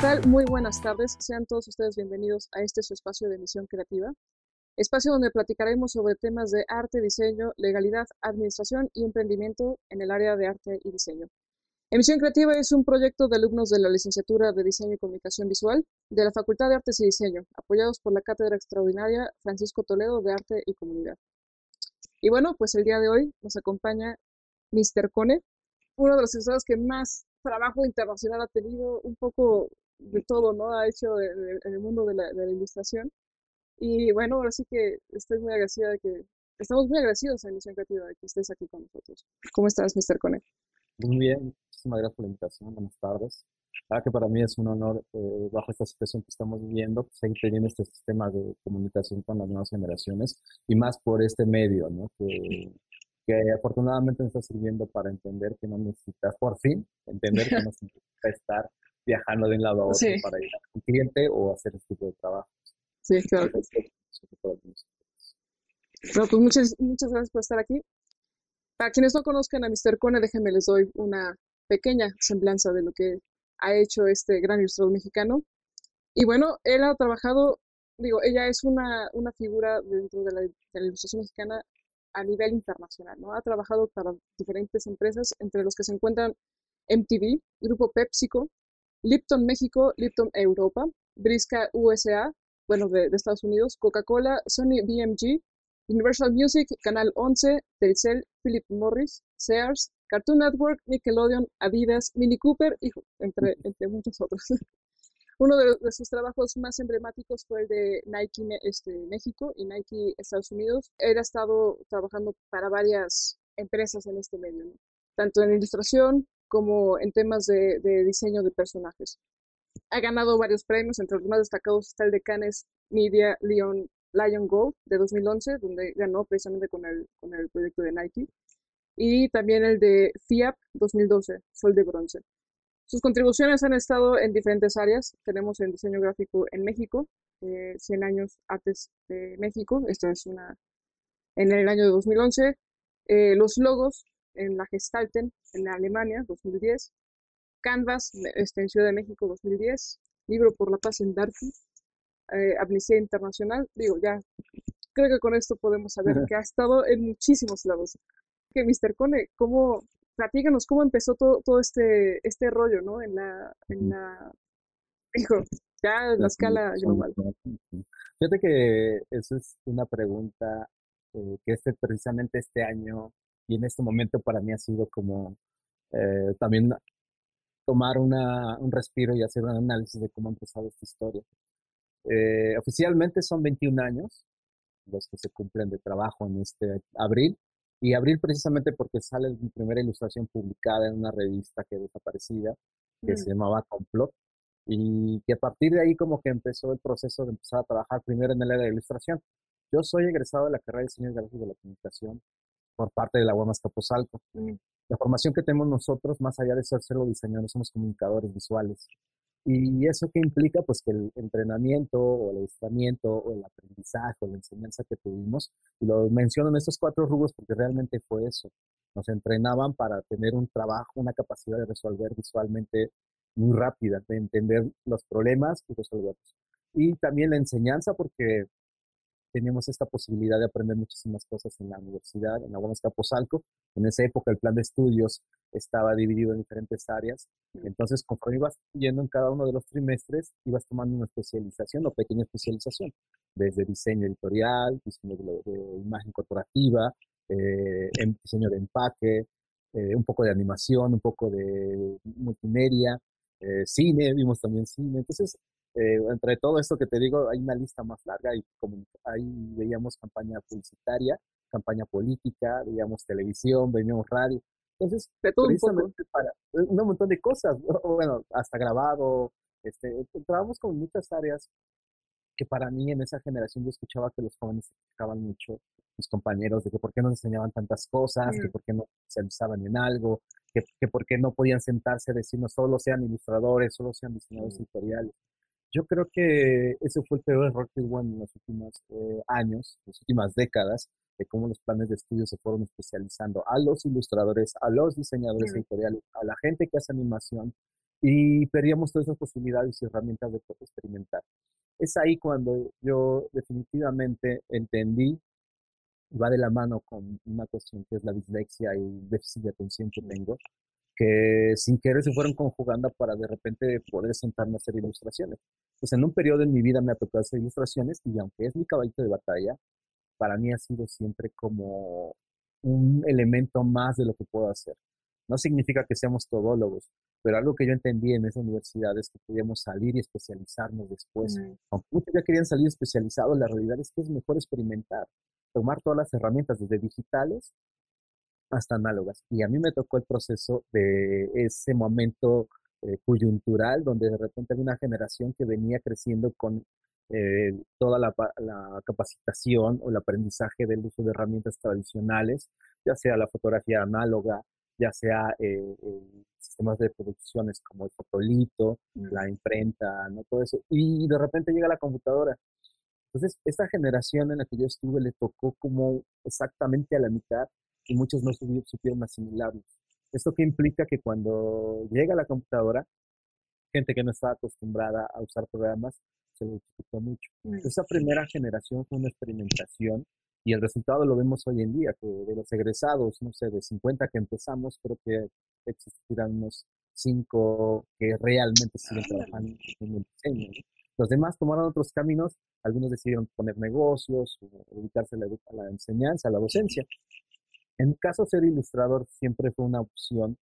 tal? Muy buenas tardes. Sean todos ustedes bienvenidos a este su espacio de emisión creativa, espacio donde platicaremos sobre temas de arte, diseño, legalidad, administración y emprendimiento en el área de arte y diseño. Emisión Creativa es un proyecto de alumnos de la licenciatura de Diseño y Comunicación Visual de la Facultad de Artes y Diseño, apoyados por la Cátedra Extraordinaria Francisco Toledo de Arte y Comunidad. Y bueno, pues el día de hoy nos acompaña Mr. Cone, uno de los ilustradores que más trabajo internacional ha tenido, un poco de todo, ¿no? Ha hecho en el mundo de la, ilustración. Y bueno, ahora sí que estoy muy agradecida de que, estamos muy agradecidos a Emisión Creativa de que estés aquí con nosotros. ¿Cómo estás, Mr. Cone? Muy bien, muchísimas gracias por la invitación. Buenas tardes. Claro que para mí es un honor, eh, bajo esta situación que estamos viviendo, seguir teniendo este sistema de comunicación con las nuevas generaciones y más por este medio, ¿no? Que, que afortunadamente nos está sirviendo para entender que no necesitas, por fin, entender que no necesitas estar viajando de un lado a otro para ir a un cliente o hacer este tipo de trabajo. Sí, claro. Bueno, pues muchas, muchas gracias por estar aquí. Para quienes no conozcan a Mr. Cone, déjenme les doy una pequeña semblanza de lo que ha hecho este gran ilustrador mexicano. Y bueno, él ha trabajado, digo, ella es una, una figura dentro de la, de la, ilustración mexicana a nivel internacional, ¿no? Ha trabajado para diferentes empresas, entre los que se encuentran MTV, Grupo PepsiCo, Lipton México, Lipton Europa, Brisca USA, bueno, de, de Estados Unidos, Coca-Cola, Sony BMG, Universal Music, Canal 11, Telcel, Philip Morris, Sears, Cartoon Network, Nickelodeon, Adidas, Mini Cooper, y entre, entre muchos otros. Uno de, sus trabajos más emblemáticos fue el de Nike este, México y Nike Estados Unidos. Él ha estado trabajando para varias empresas en este medio, tanto en ilustración como en temas de, de, diseño de personajes. Ha ganado varios premios, entre los más destacados está el de Cannes Media Leon Lion Gold de 2011, donde ganó precisamente con el, con el proyecto de Nike, y también el de FIAP 2012, Sol de Bronce. Sus contribuciones han estado en diferentes áreas. Tenemos en diseño gráfico en México, 100 eh, años artes de México, esta es una en el año de 2011. Eh, los logos en la Gestalten en Alemania, 2010. Canvas este, en Ciudad de México, 2010. Libro por la Paz en Darfur, eh, Amnistía Internacional. Digo, ya creo que con esto podemos saber que ha estado en muchísimos lados. Que Mr. Cone, ¿cómo, platíganos cómo empezó todo, todo este, este rollo, ¿no? En la, en la, hijo, ya en la escala global. Fíjate que esa es una pregunta eh, que este, precisamente este año y en este momento para mí ha sido como eh, también tomar una, un respiro y hacer un análisis de cómo ha empezado esta historia. Eh, oficialmente son 21 años los que se cumplen de trabajo en este abril. Y abril precisamente porque sale mi primera ilustración publicada en una revista que desaparecida, que se llamaba Complot. Y que a partir de ahí como que empezó el proceso de empezar a trabajar primero en el área de ilustración. Yo soy egresado de la carrera de diseño gráfico de la comunicación por parte de la UAMAS Capozalco. Mm. La formación que tenemos nosotros, más allá de ser solo diseñadores, somos comunicadores visuales. ¿Y eso qué implica? Pues que el entrenamiento o el adiestramiento o el aprendizaje o la enseñanza que tuvimos, y lo menciono en estos cuatro rubros porque realmente fue eso, nos entrenaban para tener un trabajo, una capacidad de resolver visualmente muy rápida, de entender los problemas y resolverlos. Y también la enseñanza porque teníamos esta posibilidad de aprender muchísimas cosas en la universidad, en la UAM Capozalco. En esa época el plan de estudios estaba dividido en diferentes áreas. Entonces, conforme ibas yendo en cada uno de los trimestres, ibas tomando una especialización o pequeña especialización, desde diseño editorial, diseño de, imagen corporativa, eh, diseño de empaque, eh, un poco de animación, un poco de multimedia, eh, cine, vimos también cine. Entonces, eh, entre todo esto que te digo, hay una lista más larga y como ahí veíamos campaña publicitaria, campaña política, veíamos televisión, veíamos radio. Entonces, de todo precisamente un para un montón de cosas, bueno, hasta grabado, este, trabajamos con muchas áreas que para mí en esa generación yo escuchaba que los jóvenes se quejaban mucho, mis compañeros, de que por qué no enseñaban tantas cosas, que por qué no se avisaban en algo, que, que por qué no podían sentarse a decirnos solo sean ilustradores, solo sean diseñadores editoriales. Yo creo que ese fue el peor error que hubo en los últimos eh, años, las últimas décadas, de cómo los planes de estudio se fueron especializando a los ilustradores, a los diseñadores editoriales, a la gente que hace animación, y perdíamos todas esas posibilidades y herramientas de experimentar. Es ahí cuando yo definitivamente entendí, va de la mano con una cuestión que es la dislexia y déficit de atención que tengo, que sin querer se fueron conjugando para de repente poder sentarme a hacer ilustraciones. Pues en un periodo en mi vida me ha tocado hacer ilustraciones y aunque es mi caballito de batalla, para mí ha sido siempre como un elemento más de lo que puedo hacer. No significa que seamos todólogos, pero algo que yo entendí en esa universidad es que podíamos salir y especializarnos después. Aunque muchos ya querían salir especializados, la realidad es que es mejor experimentar, tomar todas las herramientas, desde digitales hasta análogas. Y a mí me tocó el proceso de ese momento eh, coyuntural, donde de repente había una generación que venía creciendo con eh, toda la, capacitación o el aprendizaje del uso de herramientas tradicionales, ya sea la fotografía análoga, ya sea eh, sistemas de producciones como el fotolito, mm. la imprenta, ¿no? todo eso. Y de repente llega la computadora. Entonces, esta generación en la que yo estuve le tocó como exactamente a la mitad y muchos no supieron asimilarlo. ¿Esto que implica? Que cuando llega la computadora, gente que no estaba acostumbrada a usar programas, se le dificultó mucho. Mm. Esa primera generación fue una experimentación y el resultado lo vemos hoy en día, que de los egresados, no sé, de 50 que empezamos, creo que existirán unos 5 que realmente siguen trabajando en el diseño. Los demás tomaron otros caminos, algunos decidieron poner negocios, dedicarse a la, a la enseñanza, a la docencia. En mi caso, ser ilustrador siempre fue una opción,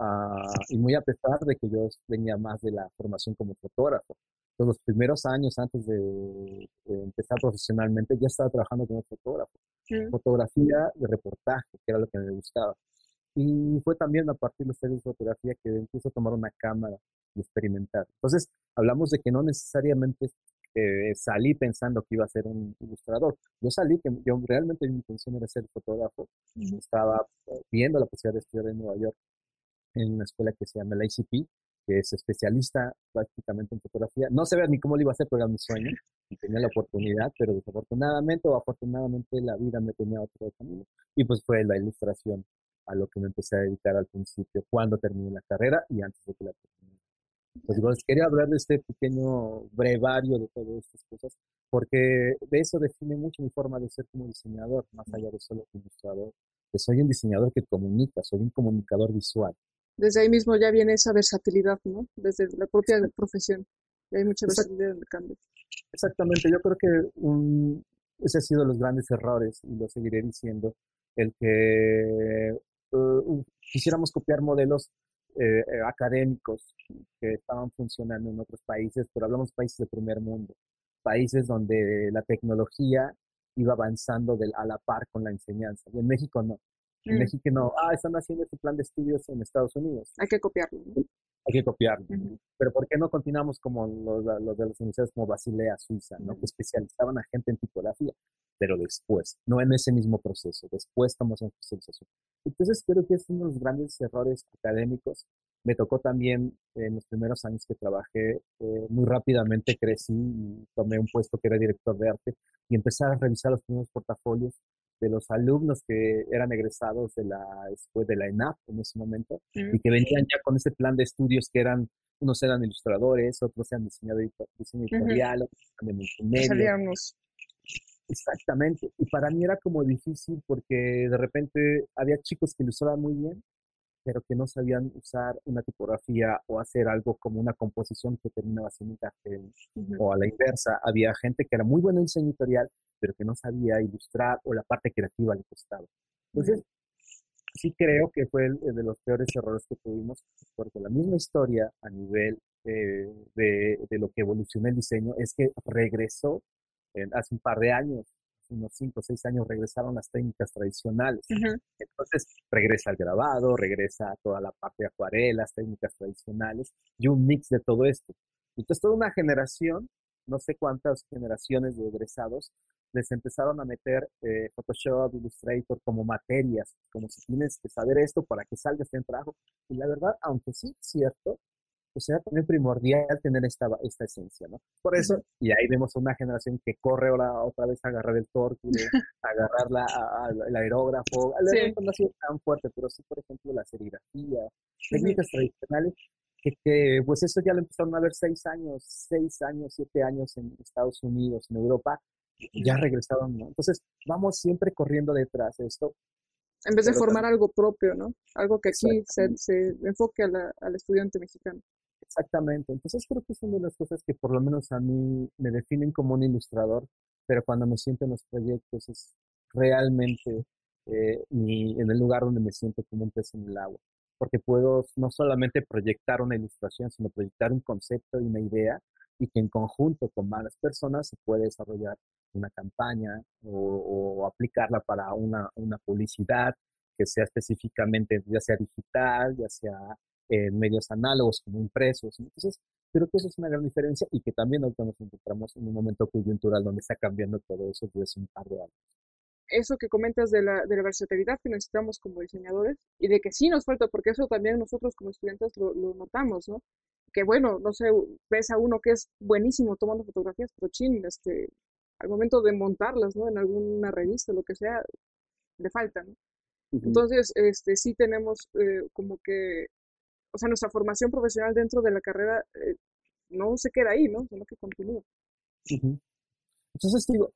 uh, y muy a pesar de que yo venía más de la formación como fotógrafo. los primeros años antes de, empezar profesionalmente, ya estaba trabajando como fotógrafo. Fotografía de reportaje, que era lo que me gustaba. Y fue también a partir de de fotografía que empiezo a tomar una cámara y experimentar. Entonces, hablamos de que no necesariamente eh, salí pensando que iba a ser un ilustrador. Yo salí que yo realmente mi intención era ser fotógrafo. Estaba eh, viendo la posibilidad de estudiar en Nueva York en una escuela que se llama la ICP, que es especialista prácticamente en fotografía. No sabía ni cómo lo iba a hacer, pero era mi sueño y tenía la oportunidad, pero desafortunadamente o afortunadamente la vida me tenía otro camino. Y pues fue la ilustración a lo que me empecé a dedicar al principio, cuando terminé la carrera y antes de que la terminé. Pues quería hablar de este pequeño brevario de todas estas cosas, porque de eso define mucho mi forma de ser como diseñador, más allá de solo ilustrador, que soy un diseñador que comunica, soy un comunicador visual. Desde ahí mismo ya viene esa versatilidad, ¿no? Desde la propia profesión. Hay mucha versatilidad en el cambio. Exactamente, yo creo que un, ese ha sido los grandes errores y lo seguiré diciendo, el que uh, quisiéramos copiar modelos eh, eh, académicos que estaban funcionando en otros países, pero hablamos de países de primer mundo, países donde la tecnología iba avanzando a la par con la enseñanza. Y en México no. En mm. México no, ah, están haciendo este plan de estudios en Estados Unidos. Hay que copiarlo. Hay que copiarlo. Pero ¿por qué no continuamos como los, los, de las universidades como Basilea, Suiza, ¿no? que especializaban a gente en tipografía? Pero después, no en ese mismo proceso, después estamos en especialización. Entonces creo que es uno de los grandes errores académicos. Me tocó también en los primeros años que trabajé, eh, muy rápidamente crecí y tomé un puesto que era director de arte y empecé a revisar los primeros portafolios de los alumnos que eran egresados de la, de la ENAP en ese momento y que venían ya con ese plan de estudios que eran, unos eran ilustradores, otros eran diseño, diseño editorial, otros eran de multimedia. Exactamente. Y para mí era como difícil porque de repente había chicos que ilustraban muy bien, pero que no sabían usar una tipografía o hacer algo como una composición que terminaba siendo un cartel. O a la inversa, había gente que era muy buena en diseño editorial, pero que no sabía ilustrar o la parte creativa le costaba. Entonces, sí creo que fue el, de los peores errores que tuvimos, porque la misma historia a nivel de, de, lo que evolucionó el diseño es que regresó hace un par de años, unos cinco o seis años, regresaron las técnicas tradicionales. Entonces regresa el grabado, regresa toda la parte de acuarelas, técnicas tradicionales y un mix de todo esto. Entonces toda una generación, no sé cuántas generaciones de egresados, les empezaron a meter eh, Photoshop, Illustrator como materias, como si tienes que saber esto para que salga este trabajo. Y la verdad, aunque sí es cierto, pues era también primordial tener esta, esta esencia, ¿no? Por eso, y ahí vemos una generación que corre ahora otra vez a agarrar el torque, a agarrar la, el aerógrafo. El aerógrafo no ha sido tan fuerte, pero sí, por ejemplo, la serigrafía, técnicas tradicionales que, pues eso ya lo empezaron a ver seis años, seis años, siete años en Estados Unidos, en Europa, ya regresaron, ¿no? Entonces, vamos siempre corriendo detrás de esto. En vez de formar algo propio, ¿no? Algo que aquí se, se, enfoque al estudiante mexicano. Exactamente. Entonces creo que es una de las cosas que por lo menos a mí me definen como un ilustrador, pero cuando me siento en los proyectos es realmente eh, en el lugar donde me siento como un pez en el agua, porque puedo no solamente proyectar una ilustración, sino proyectar un concepto y una idea y que en conjunto con malas personas se puede desarrollar una campaña o, aplicarla para una, una publicidad que sea específicamente, ya sea digital, ya sea en medios análogos como impresos. Entonces, creo que eso es una gran diferencia y que también ahorita nos encontramos en un momento coyuntural donde está cambiando todo eso desde un par de años. Eso que comentas de la, de la versatilidad que necesitamos como diseñadores y de que sí nos falta, porque eso también nosotros como estudiantes lo, lo notamos, ¿no? Que bueno, no sé, ves a uno que es buenísimo tomando fotografías, pero chin, este, al momento de montarlas, ¿no? En alguna revista, lo que sea, le falta, ¿no? Entonces, este, sí tenemos eh, como que o sea, nuestra formación profesional dentro de la carrera eh, no se queda ahí, ¿no? Sino que continúa. Entonces, digo,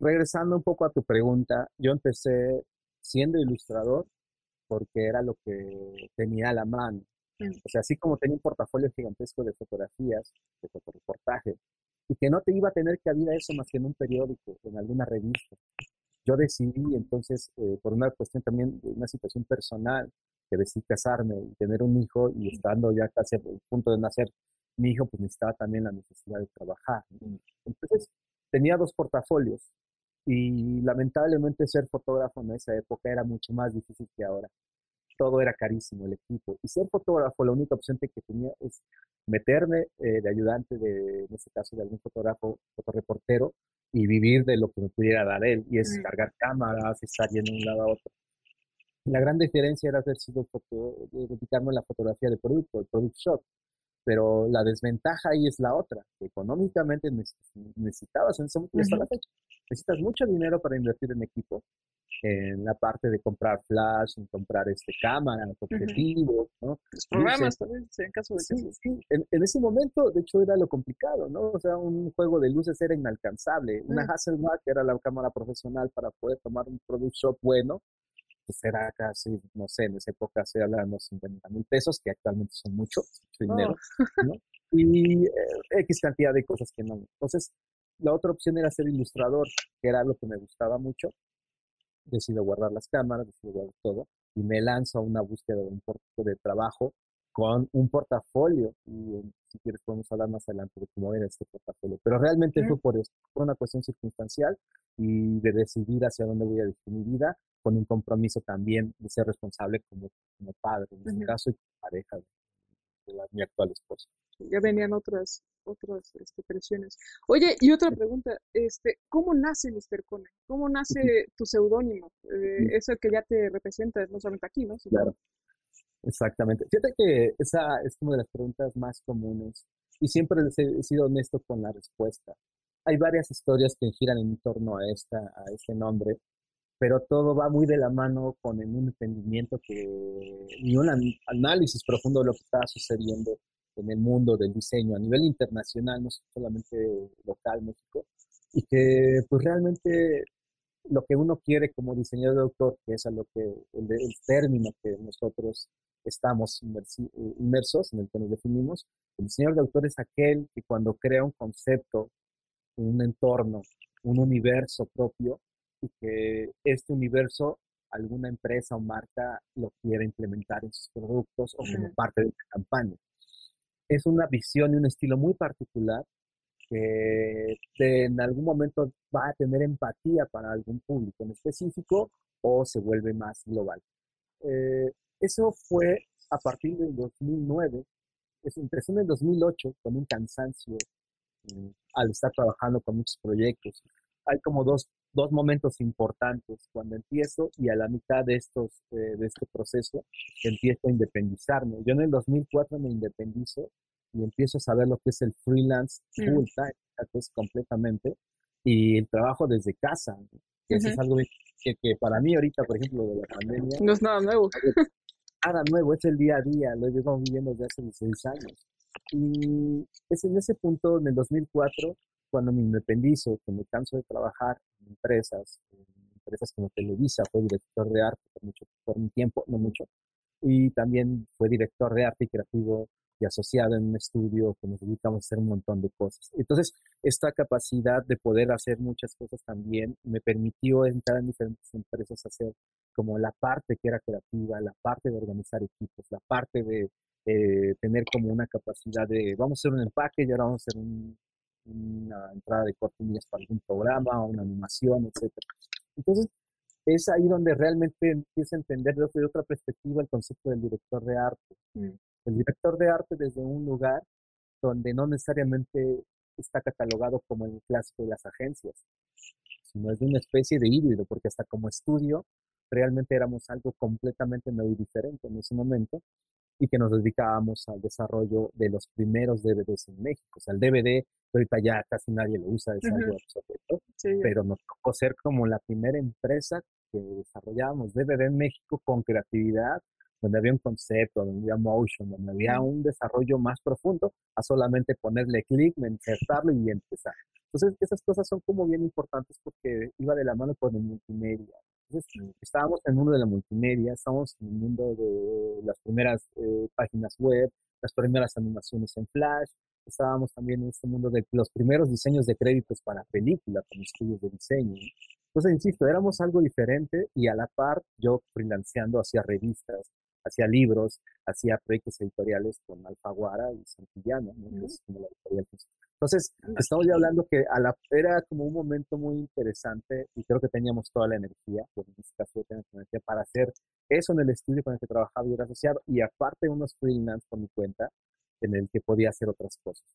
regresando un poco a tu pregunta, yo empecé siendo ilustrador porque era lo que tenía a la mano. Mm. O sea, así como tenía un portafolio gigantesco de fotografías, de fotoreportaje, y que no te iba a tener que haber eso más que en un periódico, en alguna revista. Yo decidí entonces, eh, por una cuestión también de una situación personal, que decidí casarme y tener un hijo y estando ya casi a punto de nacer mi hijo, pues necesitaba también la necesidad de trabajar. Entonces tenía dos portafolios y lamentablemente ser fotógrafo en esa época era mucho más difícil que ahora. Todo era carísimo, el equipo. Y ser fotógrafo, la única opción que tenía es meterme eh, de ayudante, de, en este caso de algún fotógrafo, fotoreportero, y vivir de lo que me pudiera dar él. Y es cargar cámaras, estar yendo de un lado a otro. La gran diferencia era haber sido dedicarme a la fotografía de producto, el product shop. Pero la desventaja ahí es la otra, que económicamente necesitabas en ese momento, la fecha, necesitas mucho dinero para invertir en equipo, en la parte de comprar flash, en comprar este cámaras, objetivos, ¿no? Los programas también, en caso de sí, sí. En, ese momento, de hecho, era lo complicado, ¿no? O sea, un juego de luces era inalcanzable. Una Hasselblad era la cámara profesional para poder tomar un product shop bueno, pues era casi, no sé, en esa época se habla de unos 50 mil pesos, que actualmente son mucho, mucho dinero, oh. ¿no? Y eh, X cantidad de cosas que no. Entonces, la otra opción era ser ilustrador, que era lo que me gustaba mucho. Decido guardar las cámaras, decido guardar todo, y me lanzo a una búsqueda de un de trabajo con un portafolio. Y si quieres podemos hablar más adelante de cómo era este portafolio. Pero realmente fue por eso, por una cuestión circunstancial y de decidir hacia dónde voy a dirigir mi vida con un compromiso también de ser responsable como, como padre, en este caso, y pareja de, mi actual esposa. Ya venían otras otras este, presiones. Oye, y otra pregunta, este, ¿cómo nace Mr. Cone? ¿Cómo nace tu seudónimo? Eh, es el que ya te representa, no solamente aquí, ¿no? claro. Exactamente. Fíjate que esa es una de las preguntas más comunes y siempre he sido honesto con la respuesta. Hay varias historias que giran en torno a, esta, a este nombre pero todo va muy de la mano con un entendimiento que, y un análisis profundo de lo que está sucediendo en el mundo del diseño a nivel internacional, no solamente local, México, y que pues realmente lo que uno quiere como diseñador de autor, que es a lo que el, el término que nosotros estamos inmersos, en el que nos definimos, el diseñador de autor es aquel que cuando crea un concepto, un entorno, un universo propio, y que este universo alguna empresa o marca lo quiere implementar en sus productos o como parte de una campaña. Es una visión y un estilo muy particular que en algún momento va a tener empatía para algún público en específico o se vuelve más global. Eh, eso fue a partir del 2009, eso empezó en el 2008 con un cansancio mm, al estar trabajando con muchos proyectos. Hay como dos dos momentos importantes cuando empiezo y a la mitad de estos eh, de este proceso empiezo a independizarme. Yo en el 2004 me independizo y empiezo a saber lo que es el freelance mm. full time, que es completamente y el trabajo desde casa, que eso es algo que, que, para mí ahorita, por ejemplo, de la pandemia no es nada nuevo. nada nuevo, es el día a día, lo llevo viviendo desde hace 16 años. Y es en ese punto, en el 2004, cuando me independizo, que me canso de trabajar empresas, empresas como Televisa, fue director de arte por, mucho, por un tiempo, no mucho, y también fue director de arte y creativo y asociado en un estudio que nos dedicamos a hacer un montón de cosas. Entonces, esta capacidad de poder hacer muchas cosas también me permitió entrar en diferentes empresas a hacer como la parte que era creativa, la parte de organizar equipos, la parte de eh, tener como una capacidad de, vamos a hacer un empaque y ahora vamos a hacer una entrada de cortinillas para algún programa, una animación, etc. Entonces, es ahí donde realmente empieza a entender desde otra perspectiva el concepto del director de arte. Mm. El director de arte desde un lugar donde no necesariamente está catalogado como el clásico de las agencias, sino es de una especie de híbrido, porque hasta como estudio realmente éramos algo completamente nuevo y diferente en ese momento y que nos dedicábamos al desarrollo de los primeros DVDs en México. O sea, el DVD, ahorita ya casi nadie lo usa, es algo obsoleto, pero nos tocó ser como la primera empresa que desarrollábamos DVD en México con creatividad, donde había un concepto, donde había motion, donde había un desarrollo más profundo, a solamente ponerle clic, insertarlo y empezar. Entonces, esas cosas son como bien importantes porque iba de la mano con el multimedia. Entonces, estábamos en el mundo de la multimedia, estábamos en el mundo de las primeras eh, páginas web, las primeras animaciones en Flash, estábamos también en este mundo de los primeros diseños de créditos para películas, con estudios de diseño. Entonces, insisto, éramos algo diferente y a la par yo freelanceando hacia revistas, hacia libros, hacía proyectos editoriales con Alfaguara y Santillana, ¿no? es como la editorial entonces, estamos ya hablando que a la, era como un momento muy interesante y creo que teníamos toda la energía, pues en este caso teníamos energía para hacer eso en el estudio con el que trabajaba y era asociado y aparte unos freelance por mi cuenta en el que podía hacer otras cosas.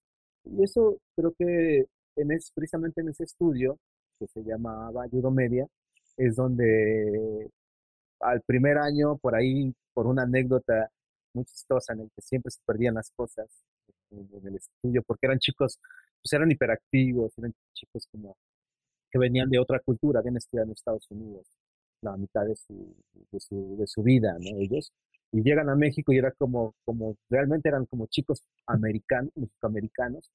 Y eso creo que en es, precisamente en ese estudio que se llamaba Judo Media es donde al primer año por ahí por una anécdota muy chistosa en el que siempre se perdían las cosas en, el estudio, porque eran chicos, pues eran hiperactivos, eran chicos como que venían de otra cultura, habían estudiado en Estados Unidos la mitad de su, de su, de su vida, ¿no? Ellos. Y llegan a México y era como, como, realmente eran como chicos americanos, mexicoamericanos,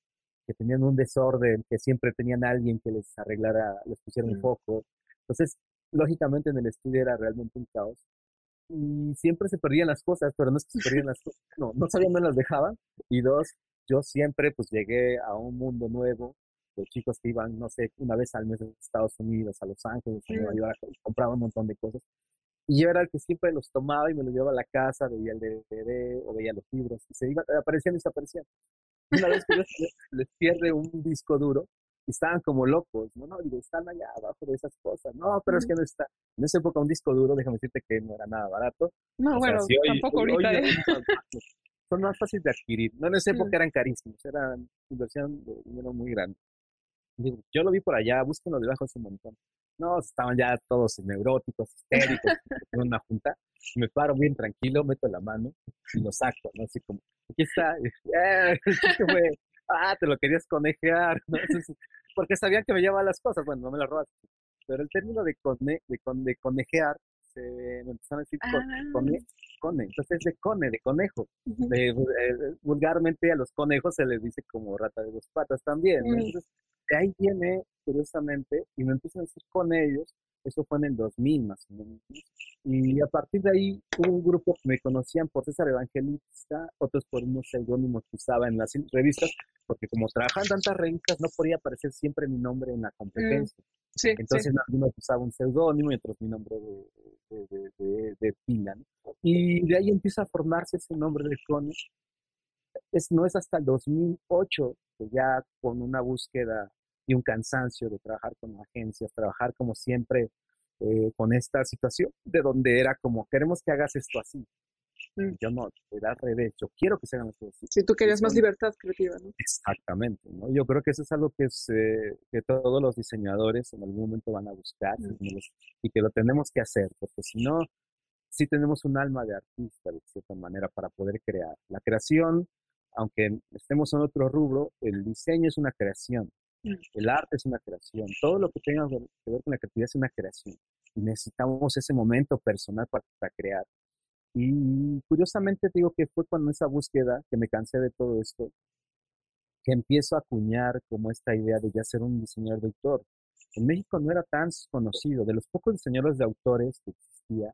que tenían un desorden, que siempre tenían a alguien que les arreglara, les pusiera un foco. Entonces, lógicamente en el estudio era realmente un caos y siempre se perdían las cosas, pero no es que se perdían las cosas, no, no sabían dónde las dejaban. Y dos, yo siempre pues llegué a un mundo nuevo, de chicos que iban, no sé, una vez al mes a Estados Unidos, a Los Ángeles, a Nueva York, compraban un montón de cosas. Y yo era el que siempre los tomaba y me los llevaba a la casa, veía el DVD o veía los libros, y se iban, aparecían y desaparecían. Una vez que les pierde un disco duro, y estaban como locos, no, no, digo, están allá abajo de esas cosas, no, pero es que no está. En esa época un disco duro, déjame decirte que no era nada barato. No, bueno, tampoco ahorita. ¿eh? Son más fáciles de adquirir, no en esa época eran carísimos, eran inversión de dinero muy grande. Digo, yo lo vi por allá, búsquenlo debajo de ese montón. No, estaban ya todos neuróticos, histéricos, en una junta. Me paro bien tranquilo, meto la mano y lo saco, ¿no? Así como, aquí está, eh, ¿qué fue? ah, te lo querías conejear, ¿no? porque sabían que me llevaban las cosas, bueno, no me las robas. Pero el término de, cone, de, de conejear, se me empezaron a decir cone, ah. Cone, entonces de cone, de conejo. de, eh, vulgarmente a los conejos se les dice como rata de dos patas también. Entonces, de ahí viene, curiosamente, y me empiezan a decir con ellos, eso fue en el 2000 más o menos. Y a partir de ahí hubo un grupo que me conocían por César Evangelista, otros por unos seudónimos que usaba en las revistas, porque como trabajaban tantas revistas no podía aparecer siempre mi nombre en la competencia. Mm, Entonces algunos usaban un seudónimo y otros mi nombre de, de, pila. Y de ahí empieza a formarse ese nombre de Cone. Es, no es hasta el 2008 que ya con una búsqueda y un cansancio de trabajar con agencias, trabajar como siempre eh, con esta situación, de donde era como, queremos que hagas esto así. Mm. Yo no, era al revés, yo quiero que se hagan esto así. Si tú querías más libertad creativa, ¿no? Exactamente, ¿no? Yo creo que eso es algo que, es, eh, que todos los diseñadores en algún momento van a buscar mm. y que lo tenemos que hacer, porque si no, sí tenemos un alma de artista, de cierta manera, para poder crear. La creación, aunque estemos en otro rubro, el diseño es una creación. Mm. El arte es una creación. Todo lo que tenga que ver con la creatividad es una creación. Necesitamos ese momento personal para, crear. Y curiosamente digo que fue cuando esa búsqueda, que me cansé de todo esto, que empiezo a acuñar como esta idea de ya ser un diseñador de autor. En México no era tan conocido, de los pocos diseñadores de autores que existía,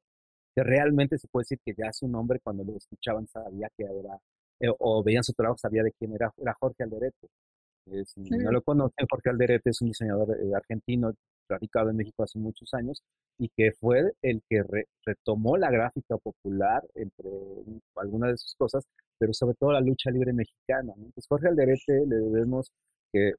que realmente se puede decir que ya su nombre cuando lo escuchaban sabía que era, eh, o veían su trabajo sabía de quién era, era Jorge Alderete. Eh, si no lo conocen, Jorge Alderete es un diseñador eh, argentino radicado en México hace muchos años y que fue el que retomó la gráfica popular entre algunas de sus cosas, pero sobre todo la lucha libre mexicana. Entonces Jorge Alderete le debemos que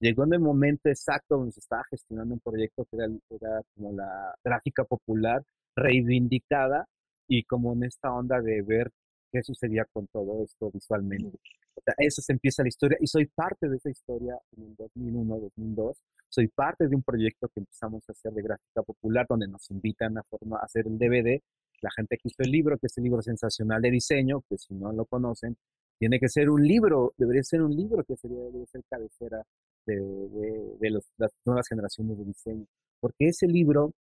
llegó en el momento exacto donde se estaba gestionando un proyecto que era, era como la gráfica popular reivindicada y como en esta onda de ver qué sucedía con todo esto visualmente. O sea, eso se empieza la historia y soy parte de esa historia en el 2001, 2002. Soy parte de un proyecto que empezamos a hacer de gráfica popular donde nos invitan a, forma, a hacer el DVD. La gente que hizo el libro, que es el libro sensacional de diseño, que si no lo conocen, tiene que ser un libro, debería ser un libro que sería, debería ser cabecera de, de, de los, las nuevas generaciones de diseño. Porque ese libro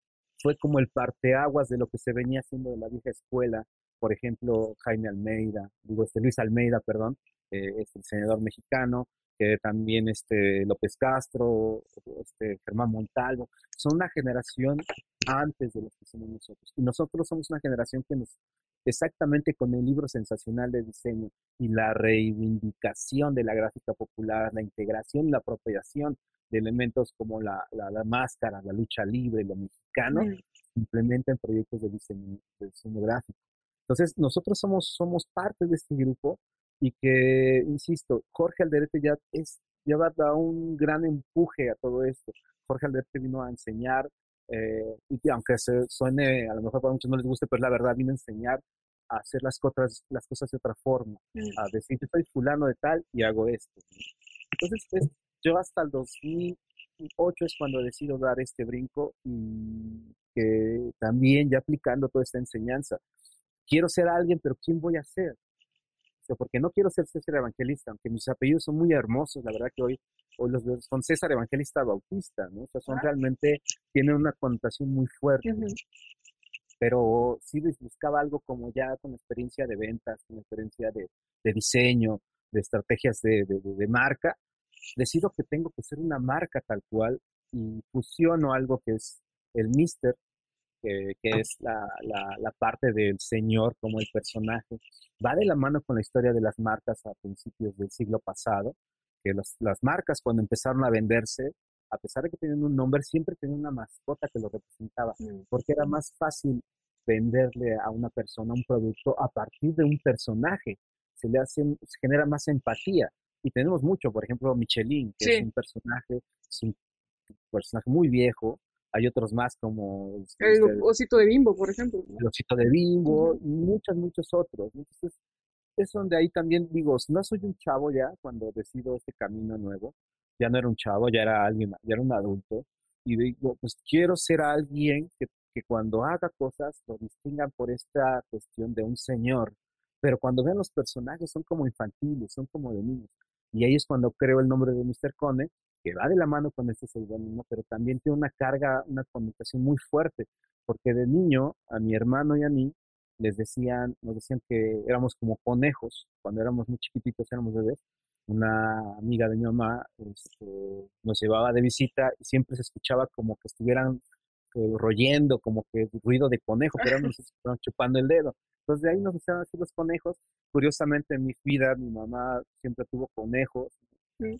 fue como el parteaguas de lo que se venía haciendo de la vieja escuela. Por ejemplo, Jaime Almeida, digo, este Luis Almeida, perdón, eh, este diseñador mexicano, que también este López Castro, este Germán Montalvo, son una generación antes de lo que somos nosotros. Y nosotros somos una generación que nos, exactamente con el libro sensacional de diseño y la reivindicación de la gráfica popular, la integración y la apropiación de elementos como la, la, máscara, la lucha libre, lo mexicano, implementan proyectos de diseño, de diseño gráfico. Entonces, nosotros somos, somos parte de este grupo y que, insisto, Jorge Alderete ya, es, ya va a dar un gran empuje a todo esto. Jorge Alderete vino a enseñar, eh, y aunque se suene, a lo mejor para muchos no les guste, pero la verdad vino a enseñar a hacer las cosas, las cosas de otra forma, a decir, yo soy fulano de tal y hago esto. Entonces, es, yo hasta el 2008 es cuando decido dar este brinco y que también ya aplicando toda esta enseñanza. Quiero ser alguien, pero ¿quién voy a ser? porque no quiero ser César Evangelista, aunque mis apellidos son muy hermosos, la verdad que hoy, hoy los veo, son César Evangelista Bautista, ¿no? O sea, son realmente, tienen una connotación muy fuerte. Pero sí buscaba algo como ya con experiencia de ventas, con experiencia de, de diseño, de estrategias de, de, de, marca, decido que tengo que ser una marca tal cual y fusiono algo que es el Mister, que, que es la, la, la, parte del señor como el personaje. Va de la mano con la historia de las marcas a principios del siglo pasado, que las, las marcas cuando empezaron a venderse, a pesar de que tenían un nombre, siempre tenían una mascota que lo representaba, mm. porque era más fácil venderle a una persona un producto a partir de un personaje. Se le hace, se genera más empatía y tenemos mucho, por ejemplo, Michelin, que es un personaje, es un personaje muy viejo. Hay otros más como... El este, osito de bimbo, por ejemplo. El osito de bimbo y muchos, muchos otros. Entonces, es donde ahí también digo, no soy un chavo ya cuando decido este camino nuevo. Ya no era un chavo, ya era alguien, ya era un adulto. Y digo, pues quiero ser alguien que, que cuando haga cosas lo distingan por esta cuestión de un señor. Pero cuando vean los personajes son como infantiles, son como de niños. Y ahí es cuando creo el nombre de Mr. Cone, que va de la mano con este seudónimo, pero también tiene una carga, una connotación muy fuerte, porque de niño a mi hermano y a mí les decían, nos decían que éramos como conejos, cuando éramos muy chiquititos, éramos bebés. Una amiga de mi mamá este, nos llevaba de visita y siempre se escuchaba como que estuvieran eh, royendo, como que ruido de conejo, pero nos estaban chupando el dedo. Entonces de ahí nos hicieron así los conejos. Curiosamente en mi vida mi mamá siempre tuvo conejos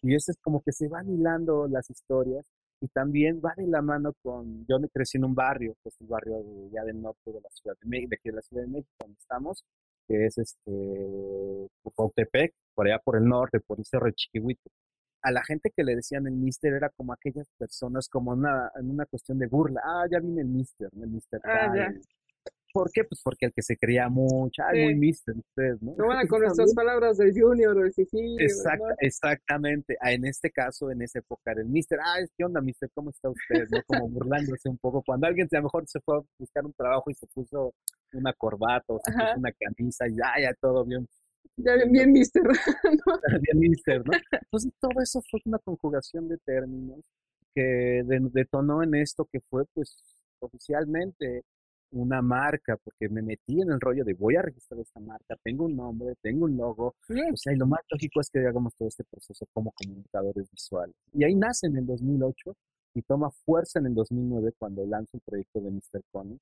y eso es como que se van hilando las historias y también va de la mano con, yo me crecí en un barrio, que es el barrio de, ya del norte de la Ciudad de México, de aquí de la Ciudad de México, donde estamos, que es este, Pautepec, por allá por el norte, por el Cerro de Chiquihuito. A la gente que le decían el mister era como aquellas personas como una, en una cuestión de burla. Ah, ya vine el mister, el mister. Ah, ¿Por qué? Pues porque el que se creía mucho, ay, muy mister usted, ¿no? No, bueno, con nuestras palabras del junior o Sicilio. exactamente. Ah, en este caso, en esa época era el mister, ay, ¿qué onda, mister? ¿Cómo está usted? ¿no? Como burlándose un poco. Cuando alguien a lo mejor se fue a buscar un trabajo y se puso una corbata o se puso una camisa y ya, ya todo bien. Ya bien, bien mister. Bien mister, ¿no? Entonces todo eso fue una conjugación de términos que detonó en esto que fue, pues, oficialmente una marca, porque me metí en el rollo de voy a registrar esta marca, tengo un nombre, tengo un logo, o sea, y lo más lógico es que hagamos todo este proceso como comunicadores visuales. Y ahí nace en el 2008 y toma fuerza en el 2009 cuando lanzo el proyecto de Mr. Pony,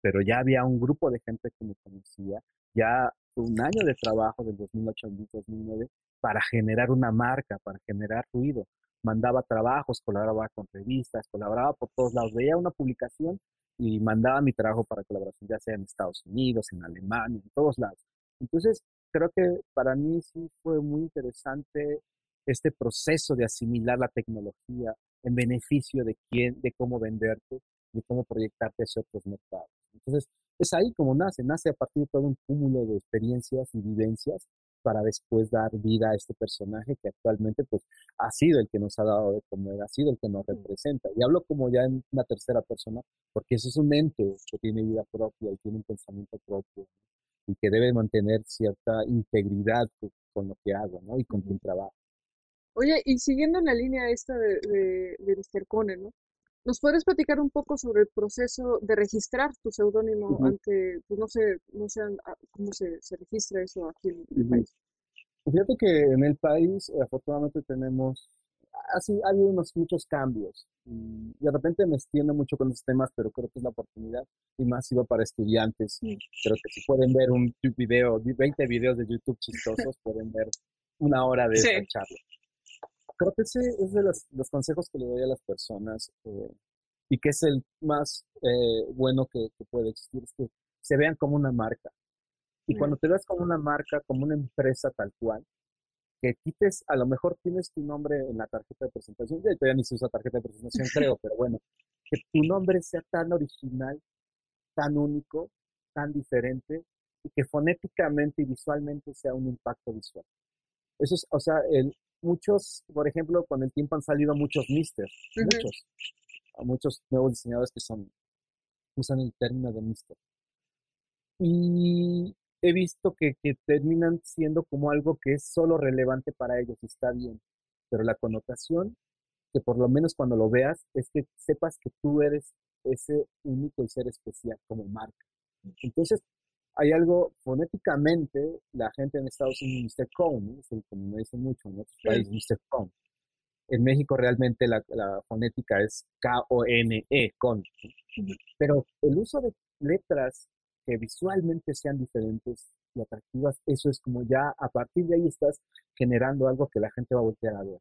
pero ya había un grupo de gente que me conocía, ya un año de trabajo del 2008 al 2009 para generar una marca, para generar ruido. Mandaba trabajos, colaboraba con revistas, colaboraba por todos lados. Veía una publicación y mandaba mi trabajo para colaboración, ya sea en Estados Unidos, en Alemania, en todos lados. Entonces, creo que para mí sí fue muy interesante este proceso de asimilar la tecnología en beneficio de quién, de cómo venderte, de cómo proyectarte hacia otros mercados. Entonces, es ahí como nace, nace a partir de todo un cúmulo de experiencias y vivencias para después dar vida a este personaje que actualmente pues ha sido el que nos ha dado de comer, ha sido el que nos representa. Y hablo como ya en una tercera persona, porque eso es un ente que tiene vida propia y tiene un pensamiento propio y que debe mantener cierta integridad con lo que hago ¿no? y con quien trabajo. Oye, y siguiendo en la línea esta de, de, de Mr. Cone, ¿no? ¿Nos puedes platicar un poco sobre el proceso de registrar tu seudónimo ante, pues no sé, no sé ah, cómo se, se registra eso aquí en el país? Fíjate que en el país afortunadamente tenemos, así ha habido unos muchos cambios. Y de repente me extiendo mucho con los temas, pero creo que es la oportunidad y más iba para estudiantes. Creo que si pueden ver un video, 20 videos de YouTube chistosos, pueden ver una hora de esta charla creo que ese es de los, consejos que le doy a las personas eh, y que es el más eh, bueno que, puede existir, es que se vean como una marca. Y cuando te veas como una marca, como una empresa tal cual, que quites, a lo mejor tienes tu nombre en la tarjeta de presentación, ya todavía ni se usa tarjeta de presentación, creo, pero bueno, que tu nombre sea tan original, tan único, tan diferente, y que fonéticamente y visualmente sea un impacto visual. Eso es, o sea, el, muchos, por ejemplo, con el tiempo han salido muchos mister, muchos, muchos nuevos diseñadores que son, usan el término de mister. Y he visto que, que terminan siendo como algo que es solo relevante para ellos y está bien, pero la connotación, que por lo menos cuando lo veas, es que sepas que tú eres ese único y ser especial como marca. Entonces, hay algo fonéticamente, la gente en Estados Unidos, Mr. Cone, es el que me dice mucho en otros países, Mr. Cone. En México realmente la, fonética es K-O-N-E, con. Pero el uso de letras que visualmente sean diferentes y atractivas, eso es como ya a partir de ahí estás generando algo que la gente va a voltear a ver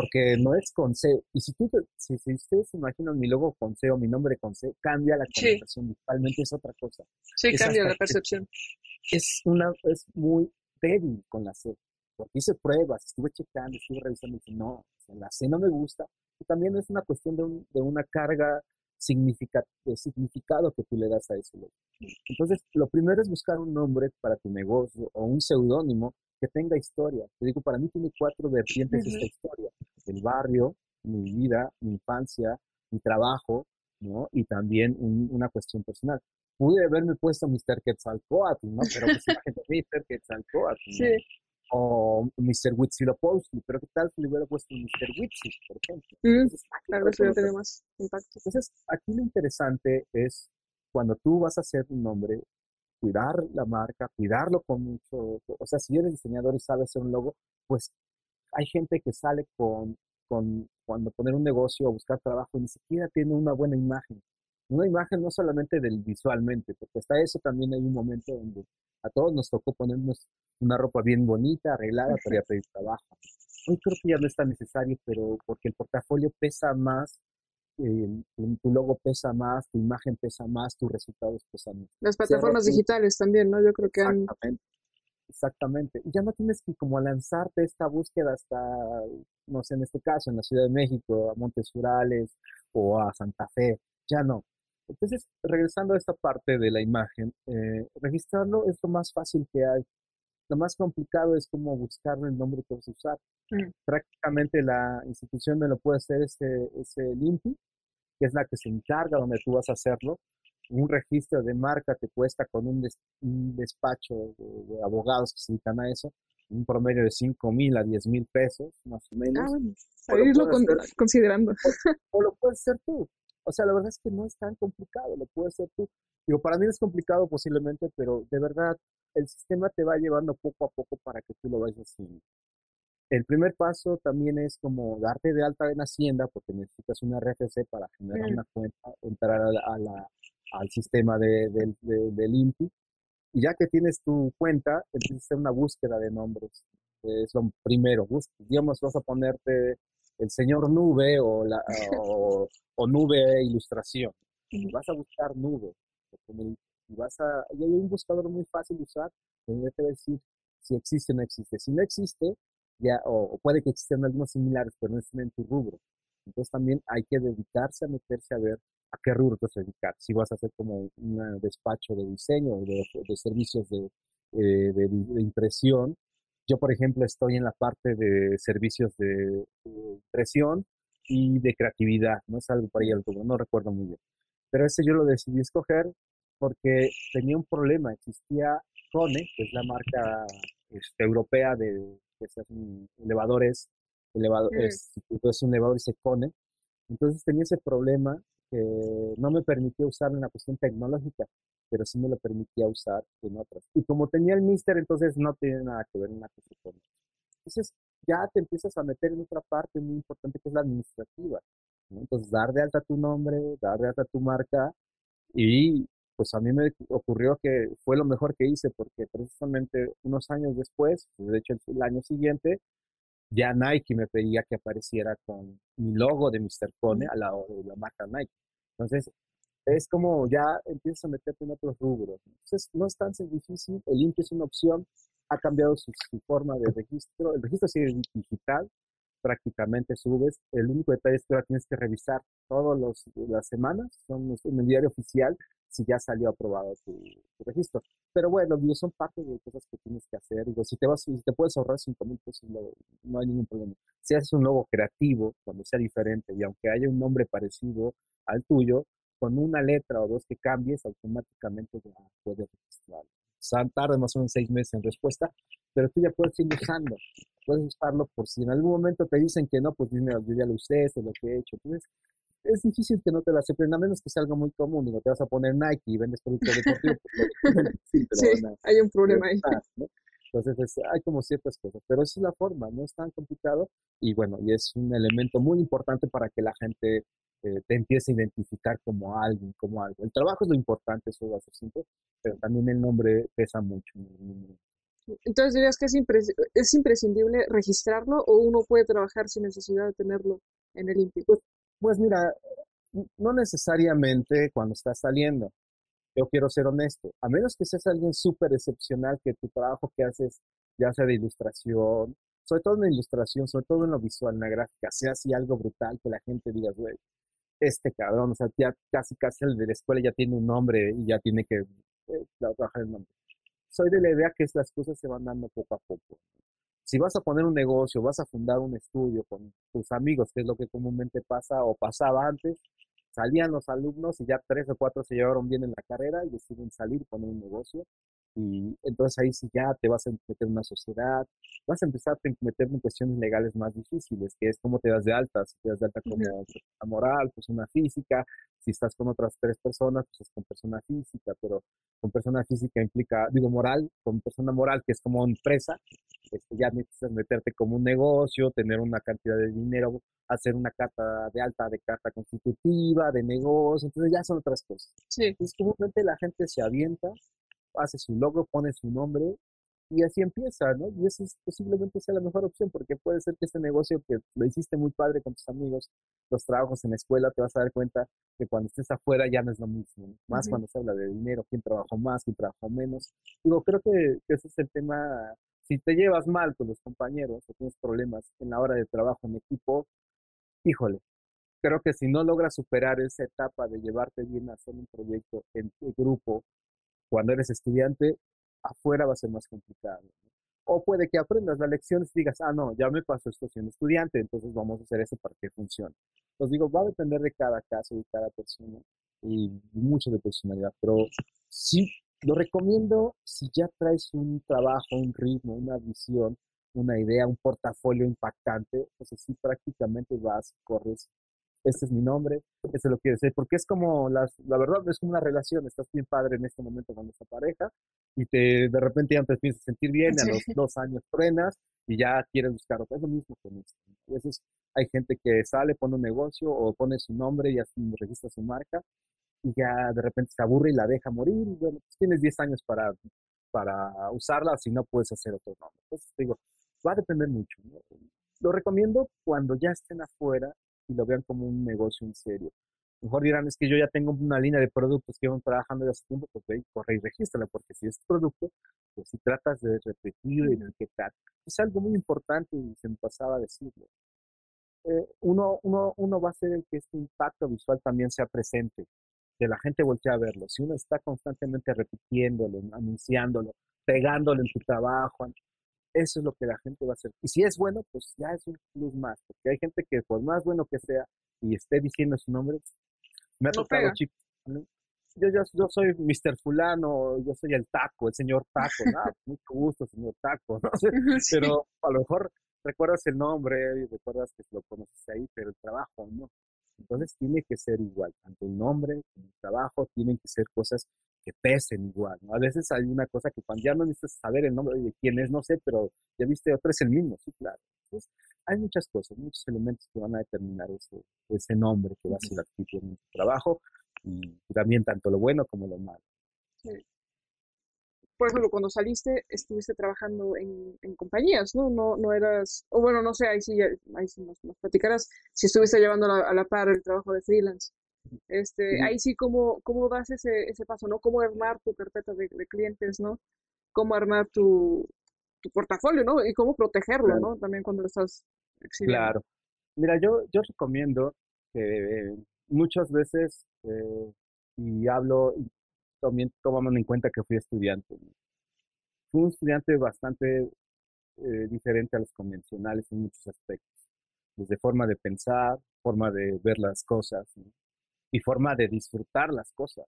porque no es con C. Y si, tú, si, ustedes imaginan mi logo con C o mi nombre con C, cambia la connotación. Sí. es otra cosa. Sí, cambia la percepción. Es, una, es muy débil con la C. Porque hice pruebas, estuve checando, estuve revisando y dije, no, la C no me gusta. Y también es una cuestión de, de una carga significa, de significado que tú le das a eso. Entonces, lo primero es buscar un nombre para tu negocio o un seudónimo que tenga historia. Te digo, para mí tiene cuatro vertientes esta historia. El barrio, mi vida, mi infancia, mi trabajo, ¿no? Y también una cuestión personal. Pude haberme puesto Mr. Quetzalcoatl, ¿no? Pero pues Mr. Quetzalcoatl, ¿no? Sí. O Mr. Huitzilopochtli, pero ¿qué tal si le hubiera puesto Mr. Witsi, por ejemplo? Mm, claro, eso tiene más impacto. Entonces, aquí lo interesante es cuando tú vas a hacer un nombre, cuidar la marca, cuidarlo con mucho, o sea, si eres diseñador y sabes hacer un logo, pues hay gente que sale con, con cuando poner un negocio o buscar trabajo y ni siquiera tiene una buena imagen. Una imagen no solamente del visualmente, porque hasta eso también hay un momento donde a todos nos tocó ponernos una ropa bien bonita, arreglada para ir a pedir trabajo. Hoy creo que ya no es tan necesario, pero porque el portafolio pesa más tu, logo pesa más, tu imagen pesa más, tus resultados pesan más. Las plataformas digitales también, ¿no? Yo creo que han... Exactamente. Ya no tienes que como lanzarte esta búsqueda hasta, no sé, en este caso, en la Ciudad de México, a Montes Urales o a Santa Fe. Ya no. Entonces, regresando a esta parte de la imagen, eh, registrarlo es lo más fácil que hay. Lo más complicado es como buscar el nombre que vas a usar. Mm. Prácticamente la institución me lo puede hacer ese, ese LIMPI, que es la que se encarga donde tú vas a hacerlo. Un registro de marca te cuesta con un, despacho de, abogados que se dedican a eso, un promedio de 5 mil a 10 mil pesos, más o menos. Ah, irlo considerando. O, lo puedes hacer tú. O sea, la verdad es que no es tan complicado, lo puedes hacer tú. Digo, para mí es complicado posiblemente, pero de verdad el sistema te va llevando poco a poco para que tú lo vayas haciendo. El primer paso también es como darte de alta en Hacienda, porque necesitas una RFC para generar una cuenta, entrar a la, al sistema de, del INPI. Y ya que tienes tu cuenta, empiezas a hacer una búsqueda de nombres. Es lo primero. digamos, vas a ponerte el señor nube o, la, o, nube ilustración. Y vas a buscar nube. Y, vas a, y hay un buscador muy fácil de usar donde te va a decir si existe o no existe. Si no existe, ya, o, puede que existan algunos similares, pero no estén en tu rubro. Entonces también hay que dedicarse a meterse a ver a qué rubro te vas a dedicar. Si vas a hacer como un despacho de diseño o de, servicios de, eh, de, impresión. Yo, por ejemplo, estoy en la parte de servicios de, impresión y de creatividad. No es algo para ir al rubro, no recuerdo muy bien. Pero ese yo lo decidí escoger porque tenía un problema. Existía Cone, que es la marca este, europea de que son elevadores, elevador, es, un elevador y se pone. Entonces tenía ese problema que no me permitía usar en la cuestión tecnológica, pero sí me lo permitía usar en otras. Y como tenía el Mister, entonces no tiene nada que ver en la cuestión. Entonces ya te empiezas a meter en otra parte muy importante que es la administrativa. Entonces dar de alta tu nombre, dar de alta tu marca y pues a mí me ocurrió que fue lo mejor que hice porque precisamente unos años después, de hecho el, año siguiente, ya Nike me pedía que apareciera con mi logo de Mr. Cone al lado de la marca Nike. Entonces, es como ya empiezas a meterte en otros rubros. Entonces, no es tan difícil, el INPE es una opción, ha cambiado su, su forma de registro, el registro sigue digital, prácticamente subes. El único detalle es que ahora tienes que revisar todas las semanas, son en el diario oficial, si ya salió aprobado tu, registro. Pero bueno, son parte de cosas que tienes que hacer. Digo, si te vas, si te puedes ahorrar 5 mil pesos, no, hay ningún problema. Si haces un logo creativo, cuando sea diferente, y aunque haya un nombre parecido al tuyo, con una letra o dos que cambies, automáticamente ya puedes registrarlo. O tarda más o menos seis meses en respuesta, pero tú ya puedes ir usando puedes usarlo por si en algún momento te dicen que no, pues dime, yo ya lo usé, esto es lo que he hecho. Entonces, es difícil que no te lo acepten, a menos que sea algo muy común, digo, te vas a poner Nike y vendes productos deportivos. Pues, sí, hay un problema ahí. Entonces, hay como ciertas cosas, pero esa es la forma, no es tan complicado y bueno, y es un elemento muy importante para que la gente eh, te empiece a identificar como alguien, como algo. El trabajo es lo importante, eso va a ser simple, pero también el nombre pesa mucho. Entonces dirías que es, imprescindible registrarlo o uno puede trabajar sin necesidad de tenerlo en el INPI. Pues, pues mira, no necesariamente cuando estás saliendo. Yo quiero ser honesto. A menos que seas alguien súper excepcional, que tu trabajo que haces, ya sea de ilustración, sobre todo en la ilustración, sobre todo en lo visual, en la gráfica, sea así algo brutal, que la gente diga, güey, este cabrón, o sea, ya casi casi el de la escuela ya tiene un nombre y ya tiene que eh, trabajar el nombre soy de la idea que las cosas se van dando poco a poco. Si vas a poner un negocio, vas a fundar un estudio con tus amigos, que es lo que comúnmente pasa o pasaba antes, salían los alumnos y ya tres o cuatro se llevaron bien en la carrera y deciden salir, poner un negocio. Y entonces ahí sí ya te vas a meter en una sociedad, vas a empezar a meter en cuestiones legales más difíciles, que es cómo te das de alta, si te das de alta como persona moral, persona física, si estás con otras tres personas, pues es con persona física, pero con persona física implica, digo, moral, con persona moral, que es como empresa, este, ya necesitas meterte como un negocio, tener una cantidad de dinero, hacer una carta de alta, de carta constitutiva, de negocio, entonces ya son otras cosas. Sí. Entonces, comúnmente la gente se avienta, hace su logo, pone su nombre y así empieza, ¿no? Y eso es, posiblemente sea la mejor opción, porque puede ser que este negocio que lo hiciste muy padre con tus amigos, los trabajos en la escuela, te vas a dar cuenta que cuando estés afuera ya no es lo mismo, más cuando se habla de dinero, quién trabajó más, quién trabajó menos. Digo, creo que, ese es el tema, si te llevas mal con los compañeros o tienes problemas en la hora de trabajo en equipo, híjole, creo que si no logras superar esa etapa de llevarte bien a hacer un proyecto en grupo cuando eres estudiante, afuera va a ser más complicado. O puede que aprendas la lección y digas, ah, no, ya me pasó esto siendo estudiante, entonces vamos a hacer eso para que funcione. Entonces digo, va a depender de cada caso, de cada persona y mucho de personalidad, pero sí, lo recomiendo si ya traes un trabajo, un ritmo, una visión, una idea, un portafolio impactante, pues así prácticamente vas, corres este es mi nombre, este lo quiere decir, porque es como, las, la verdad, es como una relación, estás bien padre en este momento con esta pareja y te, de repente ya te empiezas a sentir bien, a los dos años frenas y ya quieres buscar otra. Es lo mismo con esto. A veces hay gente que sale, pone un negocio o pone su nombre y así registra su marca y ya de repente se aburre y la deja morir. Y bueno, pues tienes 10 años para, para usarla, si no puedes hacer otro nombre. Entonces, digo, va a depender mucho. Lo recomiendo cuando ya estén afuera y lo vean como un negocio en serio. Mejor dirán, es que yo ya tengo una línea de productos que van trabajando ya hace tiempo, pues ve, corre y regístrala, porque si es producto, pues si tratas de repetir, y etiquetar, es algo muy importante y se me pasaba a decirlo. Eh, uno, uno, uno va a hacer el que este impacto visual también sea presente, que la gente voltee a verlo. Si uno está constantemente repitiéndolo, anunciándolo, pegándolo en su trabajo, eso es lo que la gente va a hacer. Y si es bueno, pues ya es un plus más, porque hay gente que por más bueno que sea y esté diciendo su nombre, me ha tocado chicos. Yo, yo, yo, soy Mr. Fulano, yo soy el taco, el señor taco, ¿no? mucho gusto, señor taco, ¿no? Pero a lo mejor recuerdas el nombre y recuerdas que lo conoces ahí, pero el trabajo no. Entonces tiene que ser igual, tanto el nombre como el trabajo tienen que ser cosas que pesen igual. ¿no? A veces hay una cosa que cuando ya no necesitas saber el nombre de quién es, no sé, pero ya viste otro es el mismo, sí, claro. Entonces, hay muchas cosas, muchos elementos que van a determinar ese, ese nombre que va a ser activo en tu trabajo y también tanto lo bueno como lo malo. Por ejemplo, cuando saliste, estuviste trabajando en, en, compañías, ¿no? ¿no? No eras, o bueno, no sé, ahí sí, ahí sí nos, nos platicarás, si estuviste llevando a la, a la par el trabajo de freelance. Este, ahí sí, ¿cómo, cómo das ese, ese paso, ¿no? Cómo armar tu carpeta de, clientes, ¿no? Cómo armar tu, tu, portafolio, ¿no? Y cómo protegerlo, ¿no? También cuando lo estás exhibiendo. Claro. Mira, yo, yo recomiendo que muchas veces, eh, y hablo, también tomando en cuenta que fui estudiante. Fui un estudiante bastante eh, diferente a los convencionales en muchos aspectos, desde forma de pensar, forma de ver las cosas, y forma de disfrutar las cosas.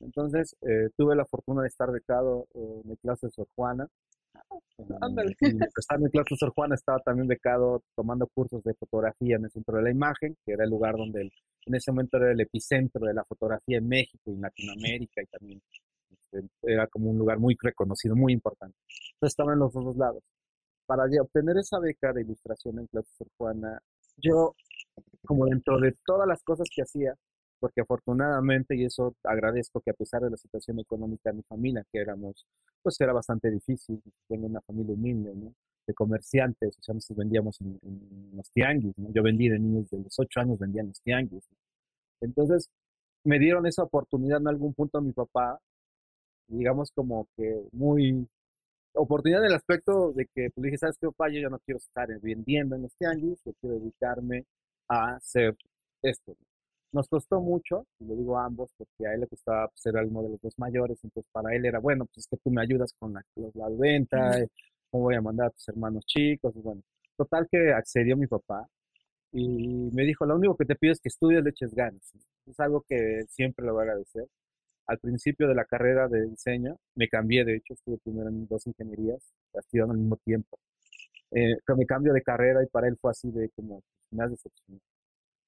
Entonces, eh, tuve la fortuna de estar becado en mi clase de Sor Juana. Ándale. En, en mi clase de Sor Juana estaba también becado tomando cursos de fotografía en el Centro de la Imagen, que era el lugar donde en ese momento era el epicentro de la fotografía en México y en Latinoamérica y también este, era como un lugar muy reconocido, muy importante. Entonces estaba en los dos lados. Para obtener esa beca de ilustración en clase de Sor Juana, yo como dentro de todas las cosas que hacía, porque afortunadamente, y eso agradezco que a pesar de la situación económica de mi familia, que éramos, pues era bastante difícil, tengo una familia humilde, ¿no? De comerciantes, o sea, nosotros vendíamos en, los tianguis. Yo vendí de niños de los ocho años, vendía en los tianguis. Entonces, me dieron esa oportunidad en algún punto a mi papá, digamos como que muy oportunidad en el aspecto de que pues, dije, ¿sabes qué, papá? Yo ya no quiero estar vendiendo en los tianguis, yo quiero dedicarme a hacer esto. Nos costó mucho, y lo digo a ambos, porque a él le costaba ser uno de los dos mayores, entonces para él era, bueno, pues es que tú me ayudas con la, la venta, eh, cómo voy a mandar a tus hermanos chicos, y bueno. Total que accedió mi papá y me dijo, lo único que te pido es que estudies leches ganas. Es algo que siempre le voy a agradecer. Al principio de la carrera de diseño, me cambié, de hecho, estuve primero en dos ingenierías, estudiando al mismo tiempo. Eh, me cambio de carrera y para él fue así de como, me has decepcionado.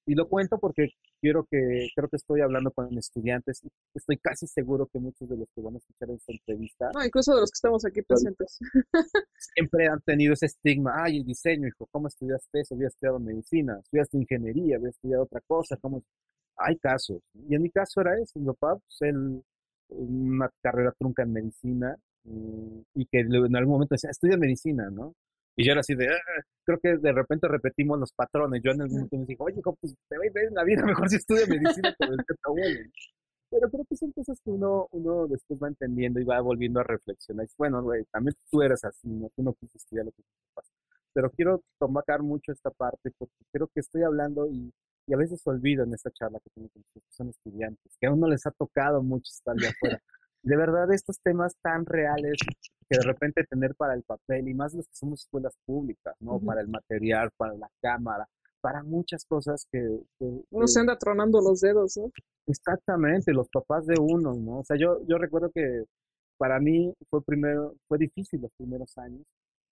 Y lo cuento porque quiero que, creo que estoy hablando con estudiantes estoy casi seguro que muchos de los que van a escuchar esta entrevista. No, incluso de los que estamos aquí presentes. Siempre han tenido ese estigma, ay, el diseño, hijo, ¿cómo estudiaste eso? Había estudiado medicina, estudiaste ingeniería, había estudiado otra cosa, ¿cómo? Hay casos. Y en mi caso era eso, mi papá, pues él, una carrera trunca en medicina mm, y que en algún momento decía, estudia medicina, ¿no? Y yo era así de, ah", creo que de repente repetimos los patrones. Yo en el momento me dije, oye, pues te va a ir en la vida, mejor si estudia medicina con el abuelo. Pero creo que son cosas que uno, uno después va entendiendo y va volviendo a reflexionar. Bueno, güey, también tú eres así, ¿no? Tú no quieres estudiar lo que te pasa. Pero quiero tomar mucho esta parte porque creo que estoy hablando y, y a veces olvido en esta charla que tengo con los que son estudiantes, que a uno les ha tocado mucho estar de afuera. de verdad, estos temas tan reales que de repente tener para el papel y más los que somos escuelas públicas, ¿no? Para el material, para la cámara, para muchas cosas que, uno se anda tronando los dedos, ¿no? Exactamente, los papás de uno, ¿no? O sea, yo, yo recuerdo que para mí fue primero, fue difícil los primeros años,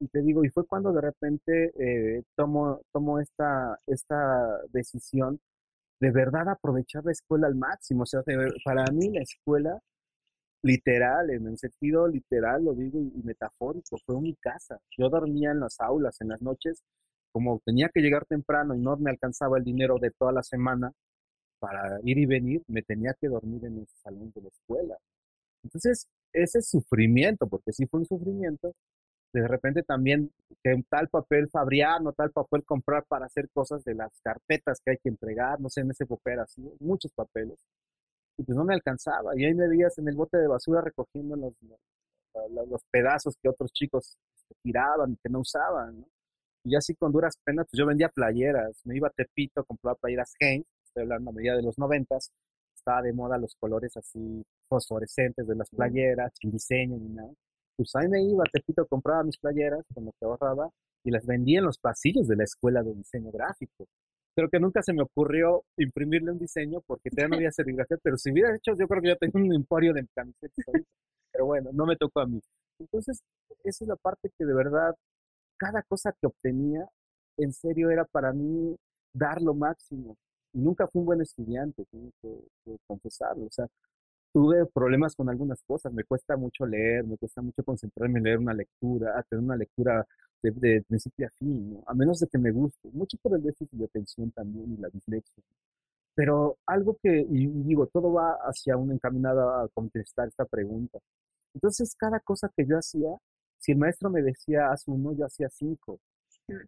y te digo, y fue cuando de repente eh, tomo, tomo esta, esta decisión de verdad aprovechar la escuela al máximo. O sea, para mí la escuela, literal, en el sentido literal, lo digo, y, metafórico, fue mi casa. Yo dormía en las aulas, en las noches, como tenía que llegar temprano y no me alcanzaba el dinero de toda la semana para ir y venir, me tenía que dormir en el salón de la escuela. Entonces, ese sufrimiento, porque sí fue un sufrimiento, de repente también que tal papel fabriano, tal papel comprar para hacer cosas de las carpetas que hay que entregar, no sé, en ese papel así, muchos papeles. Y pues no me alcanzaba. Y ahí me veías en el bote de basura recogiendo los, los, pedazos que otros chicos este, tiraban que no usaban, Y así con duras penas, pues yo vendía playeras. Me iba a Tepito, compraba playeras Hanes, estoy hablando a medida de los noventas. Estaba de moda los colores así fosforescentes de las playeras, sin diseño ni nada pues ahí me iba, Tepito, compraba mis playeras con lo que ahorraba y las vendía en los pasillos de la escuela de diseño gráfico. Creo que nunca se me ocurrió imprimirle un diseño porque todavía no había serigrafía, pero si hubiera hecho, yo creo que ya tenía un emporio de camisetas. Pero bueno, no me tocó a mí. Entonces, esa es la parte que de verdad, cada cosa que obtenía, en serio, era para mí dar lo máximo. Y nunca fui un buen estudiante, tengo que, que confesarlo. O sea, tuve problemas con algunas cosas. Me cuesta mucho leer, me cuesta mucho concentrarme en leer una lectura, a tener una lectura de, principio a fin, a menos de que me guste. Mucho por el déficit de atención también y la dislexia. Pero algo que, y digo, todo va hacia un encaminado a contestar esta pregunta. Entonces, cada cosa que yo hacía, si el maestro me decía haz uno, yo hacía cinco.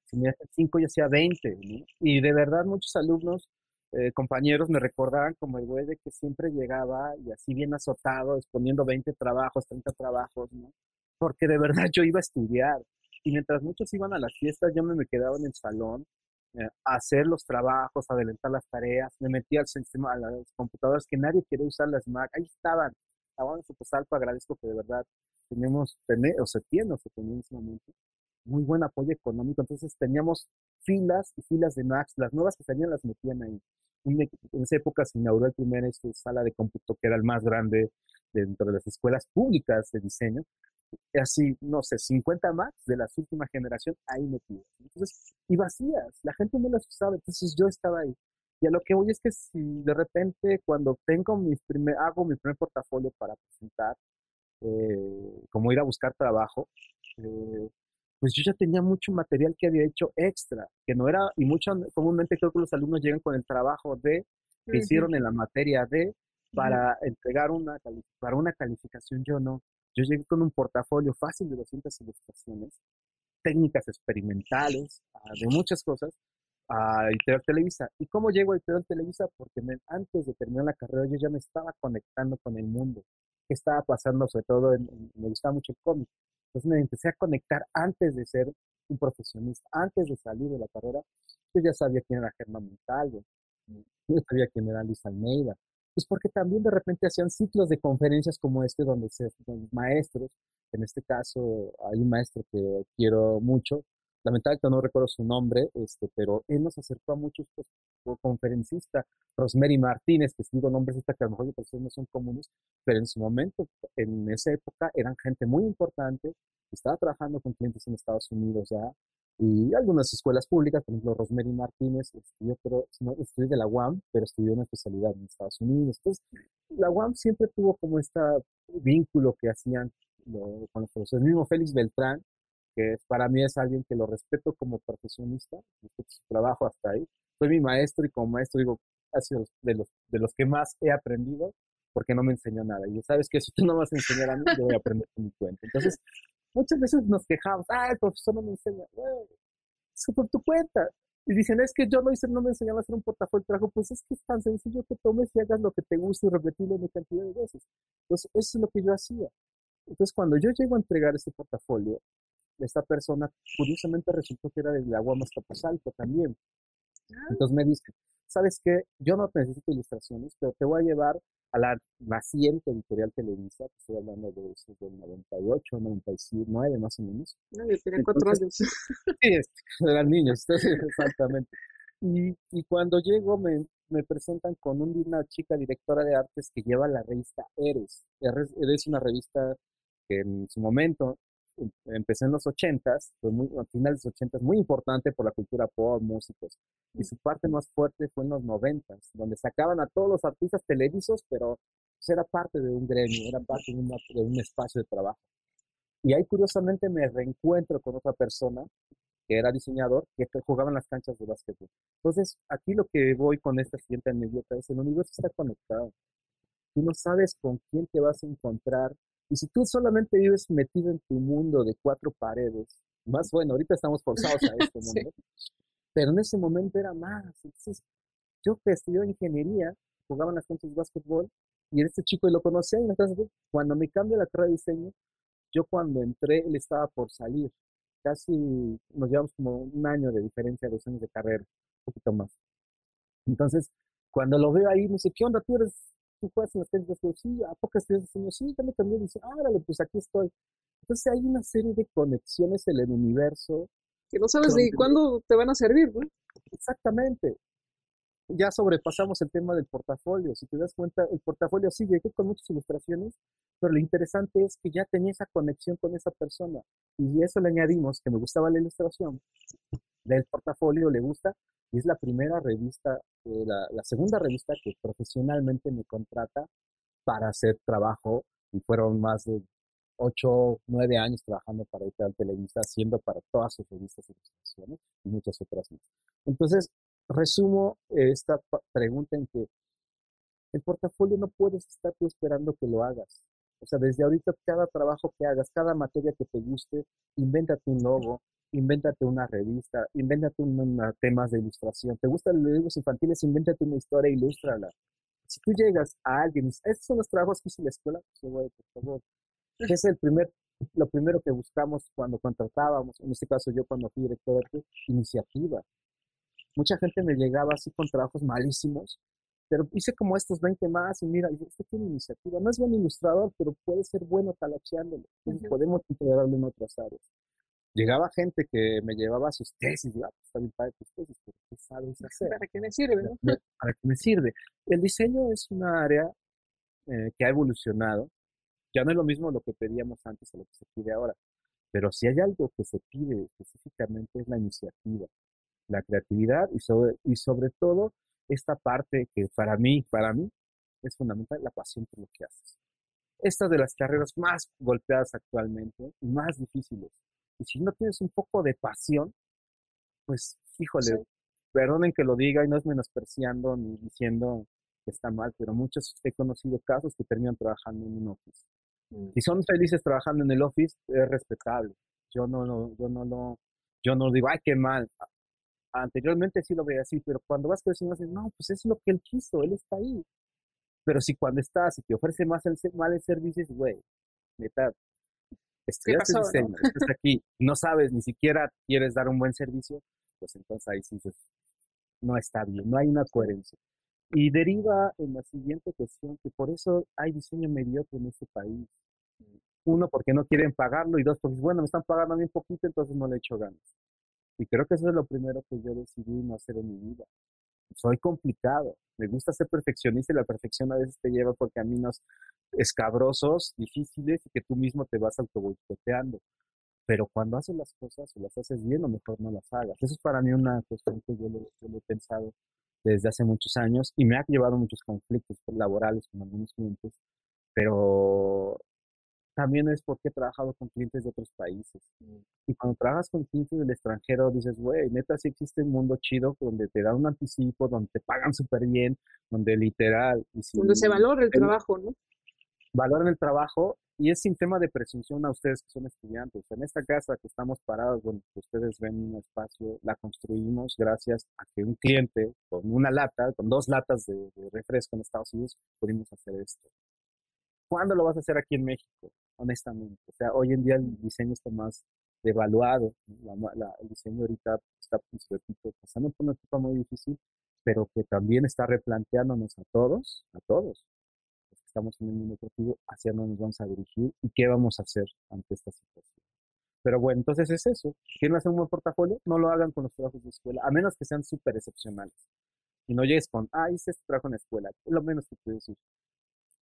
Si me hacía cinco, yo hacía veinte. Y de verdad, muchos alumnos eh, compañeros me recordaban como el güey de que siempre llegaba y así bien azotado, exponiendo 20 trabajos, 30 trabajos, ¿no? Porque de verdad yo iba a estudiar. Y mientras muchos iban a las fiestas, yo me quedaba en el salón eh, a hacer los trabajos, adelantar las tareas, me metía al sistema, a las computadoras que nadie quería usar las Mac, ahí estaban, estaban en Fotosalpa, agradezco que de verdad tenemos, tener, o se tiene, o se tenía en ese momento, muy buen apoyo económico, entonces teníamos filas y filas de Macs, las nuevas que salían las metían ahí. En esa época se inauguró el primer este, sala de cómputo que era el más grande dentro de las escuelas públicas de diseño. Así, no sé, 50 Macs de la última generación ahí metidas. Entonces, y vacías, la gente no las usaba, entonces yo estaba ahí. Y a lo que voy es que si de repente cuando tengo mis primer, hago mi primer portafolio para presentar, eh, como ir a buscar trabajo, eh, pues yo ya tenía mucho material que había hecho extra, que no era, y mucho comúnmente creo que los alumnos llegan con el trabajo de, que hicieron en la materia de, para entregar una, para una calificación, yo no. Yo llegué con un portafolio fácil de 200 ilustraciones, técnicas experimentales, ah, de muchas cosas, a Editorial Televisa. ¿Y cómo llego a Editorial Televisa? Porque antes de terminar la carrera yo ya me estaba conectando con el mundo. ¿Qué estaba pasando? Sobre todo, me gustaba mucho el cómic. Entonces me empecé a conectar antes de ser un profesionista, antes de salir de la carrera. Yo ya sabía quién era Germán Montalvo, yo sabía quién era Luis Almeida. Pues porque también de repente hacían ciclos de conferencias como este, donde se, los maestros, en este caso hay un maestro que quiero mucho, lamentablemente no recuerdo su nombre, este, pero él nos acercó a muchos pues, conferencistas, Rosemary Martínez, que digo nombres esta que a lo mejor no son comunes, pero en su momento, en esa época, eran gente muy importante, estaba trabajando con clientes en Estados Unidos ya, y algunas escuelas públicas, por ejemplo, Rosemary Martínez estudió, pero, no, estudió de la UAM, pero estudió una especialidad en Estados Unidos. Entonces, la UAM siempre tuvo como este vínculo que hacían con los profesores. El mismo Félix Beltrán, que para mí es alguien que lo respeto como profesionista, respeto su trabajo hasta ahí. Fue mi maestro y como maestro digo, ha sido de los, de los que más he aprendido porque no me enseñó nada. Y sabes que si tú no vas a enseñar a mí, yo voy a aprender por mi cuenta. Entonces, muchas veces nos quejamos, ah, el profesor no me enseña. es por tu cuenta. Y dicen, es que yo no hice, no me enseñaba a hacer un portafolio de trabajo. Pues es que es tan sencillo que tomes y hagas lo que te guste y repetirlo una cantidad de veces. Entonces, eso es lo que yo hacía. Entonces, cuando yo llego a entregar este portafolio, esta persona curiosamente resultó que era de agua más Alto también. Ah. Entonces me dice, ¿sabes qué? Yo no necesito ilustraciones, pero te voy a llevar a la naciente editorial Televisa, que estoy hablando de eso del 98, 99 más o menos. No, yo tenía cuatro años. Sí, eran niños, exactamente. Y, y, cuando llego me, me presentan con una chica directora de artes que lleva la revista Eres. Eres es una revista que en su momento empecé en los ochentas, fue muy, a finales de los ochentas, muy importante por la cultura pop, músicos. Y su parte más fuerte fue en los noventas, donde sacaban a todos los artistas televisos, pero pues, era parte de un gremio, era parte de, de un espacio de trabajo. Y ahí curiosamente me reencuentro con otra persona que era diseñador, que jugaba en las canchas de básquetbol. Entonces, aquí lo que voy con esta siguiente anécdota es, el universo está conectado. Tú no sabes con quién te vas a encontrar. Y si tú solamente vives metido en tu mundo de cuatro paredes, más bueno, ahorita estamos forzados a esto, ¿no? Pero en ese momento era más. Entonces, yo que estudió ingeniería, jugaba en las canchas de básquetbol, y este chico lo conocía, y cuando me cambio la carrera de diseño, yo cuando entré, él estaba por salir casi nos llevamos como un año de diferencia, dos años de carrera, un poquito más. Entonces, cuando lo veo ahí, me dice, ¿qué onda? ¿Tú eres, tú juegas en las técnicas? Yo, sí, ¿a estudias diseño? Sí, también también. Dice, árale, pues aquí estoy. Entonces hay una serie de conexiones en el universo. Que no sabes ni cuándo te van a servir, ¿no? Exactamente ya sobrepasamos el tema del portafolio. Si te das cuenta, el portafolio sí llegué con muchas ilustraciones, pero lo interesante es que ya tenía esa conexión con esa persona. Y eso le añadimos que me gustaba la ilustración. Del portafolio le gusta es la primera revista, eh, la, la, segunda revista que profesionalmente me contrata para hacer trabajo y fueron más de ocho, nueve años trabajando para Editorial Televisa, haciendo para todas sus revistas y ilustraciones y muchas otras más. Entonces, resumo esta pregunta en que el portafolio no puedes estar tú esperando que lo hagas. O sea, desde ahorita cada trabajo que hagas, cada materia que te guste, invéntate un logo, invéntate una revista, invéntate un, temas de ilustración. ¿Te gustan los libros infantiles? Invéntate una historia, ilústrala. Si tú llegas a alguien y dices, estos son los trabajos que hice en la escuela, pues, por favor. es el primer, lo primero que buscamos cuando contratábamos, en este caso yo cuando fui director de iniciativa mucha gente me llegaba así con trabajos malísimos, pero hice como estos 20 más y mira, este tiene iniciativa. No es buen ilustrador, pero puede ser bueno talacheándolo. podemos integrarlo en otras áreas. Llegaba gente que me llevaba sus tesis, y, ah, pues, está bien padre tus tesis, pero ¿qué sabes hacer? ¿Para qué me sirve? ¿no? ¿Para qué me sirve? El diseño es una área eh, que ha evolucionado. Ya no es lo mismo lo que pedíamos antes a lo que se pide ahora. Pero si hay algo que se pide específicamente es la iniciativa la creatividad y sobre, y sobre todo esta parte que para mí, para mí, es fundamental, la pasión por lo que haces. Esta de las carreras más golpeadas actualmente y más difíciles. Y si no tienes un poco de pasión, pues, híjole, perdonen que lo diga y no es menospreciando ni diciendo que está mal, pero muchos he conocido casos que terminan trabajando en un office. Mm. Si son felices trabajando en el office, es respetable. Yo no, no, yo no lo, yo no digo, ay, qué mal anteriormente sí lo veía así, pero cuando vas creciendo, dices, no, pues es lo que él quiso, él está ahí. Pero si cuando estás y te ofrece más el, mal el servicio, güey, neta, estudiaste diseño, ¿no? estás aquí, no sabes, ni siquiera quieres dar un buen servicio, pues entonces ahí sí dices, no está bien, no hay una coherencia. Y deriva en la siguiente cuestión, que por eso hay diseño mediocre en este país. Uno, porque no quieren pagarlo, y dos, porque bueno, me están pagando a mí un poquito, entonces no le echo ganas. Y creo que eso es lo primero que yo decidí no hacer en mi vida. Soy complicado, me gusta ser perfeccionista y la perfección a veces te lleva por caminos escabrosos, difíciles y que tú mismo te vas autoboicoteando. Pero cuando haces las cosas o las haces bien, o mejor no las hagas. Eso es para mí una cuestión que yo lo, yo lo he pensado desde hace muchos años y me ha llevado muchos conflictos laborales con algunos clientes, pero también es porque he trabajado con clientes de otros países. Y cuando trabajas con clientes del extranjero, dices, güey, neta, sí existe un mundo chido donde te dan un anticipo, donde te pagan súper bien, donde literal... donde se valora el, trabajo, ¿no? Valoran el trabajo y es sin tema de presunción a ustedes que son estudiantes. En esta casa que estamos parados, donde ustedes ven un espacio, la construimos gracias a que un cliente con una lata, con dos latas de, de refresco en Estados Unidos, pudimos hacer esto. ¿Cuándo lo vas a hacer aquí en México? Honestamente. O sea, hoy en día el diseño está más devaluado. el diseño ahorita está, pues, pasando por una etapa muy difícil, pero que también está replanteándonos a todos, a todos, los que estamos en el mundo creativo, hacia dónde nos vamos a dirigir y qué vamos a hacer ante esta situación. Pero bueno, entonces es eso. ¿Quieren hacer un buen portafolio? No lo hagan con los trabajos de escuela, a menos que sean súper excepcionales. Y no llegues con, ah, hice este trabajo en la escuela. Es lo menos que puedes decir.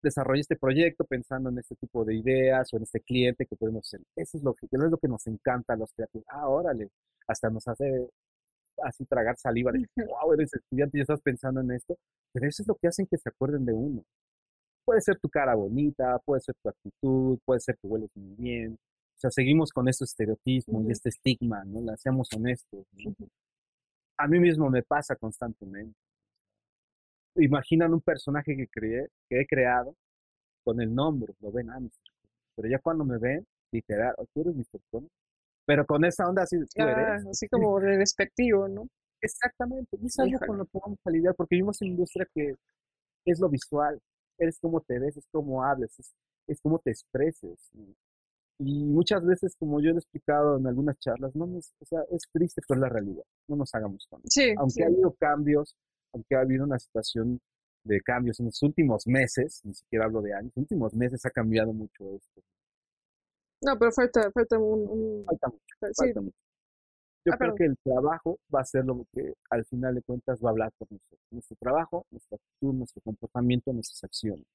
Desarrollé este proyecto pensando en este tipo de ideas o en este cliente que podemos hacer. Eso es lo que, es lo que nos encanta a los creativos. Ah, órale, hasta nos hace así tragar saliva de, wow, eres estudiante y estás pensando en esto. Pero eso es lo que hacen que se acuerden de uno. Puede ser tu cara bonita, puede ser tu actitud, puede ser que hueles muy bien. O sea, seguimos con este estereotismo y este estigma, ¿no? La seamos honestos. A mí mismo me pasa constantemente. Imaginan un personaje que, creé, que he creado con el nombre, lo ven antes. Pero ya cuando me ven, literal, tú eres Mr. Cone. Pero con esa onda así, tú eres. así como de despectivo, ¿no? Exactamente. Y es algo con lo que vamos a lidiar, porque vivimos en una industria que es lo visual, eres como te ves, es como hables, es, es como te expreses. Y, muchas veces, como yo he explicado en algunas charlas, no o sea, es triste, pero es la realidad. No nos hagamos con sí, Aunque ha habido cambios, aunque ha habido una situación de cambios en los últimos meses, ni siquiera hablo de años, en los últimos meses ha cambiado mucho esto. No, pero falta, falta un... Falta mucho, falta mucho. Yo ah, creo que el trabajo va a ser lo que al final de cuentas va a hablar por nosotros. Nuestro trabajo, nuestra actitud, nuestro comportamiento, nuestras acciones.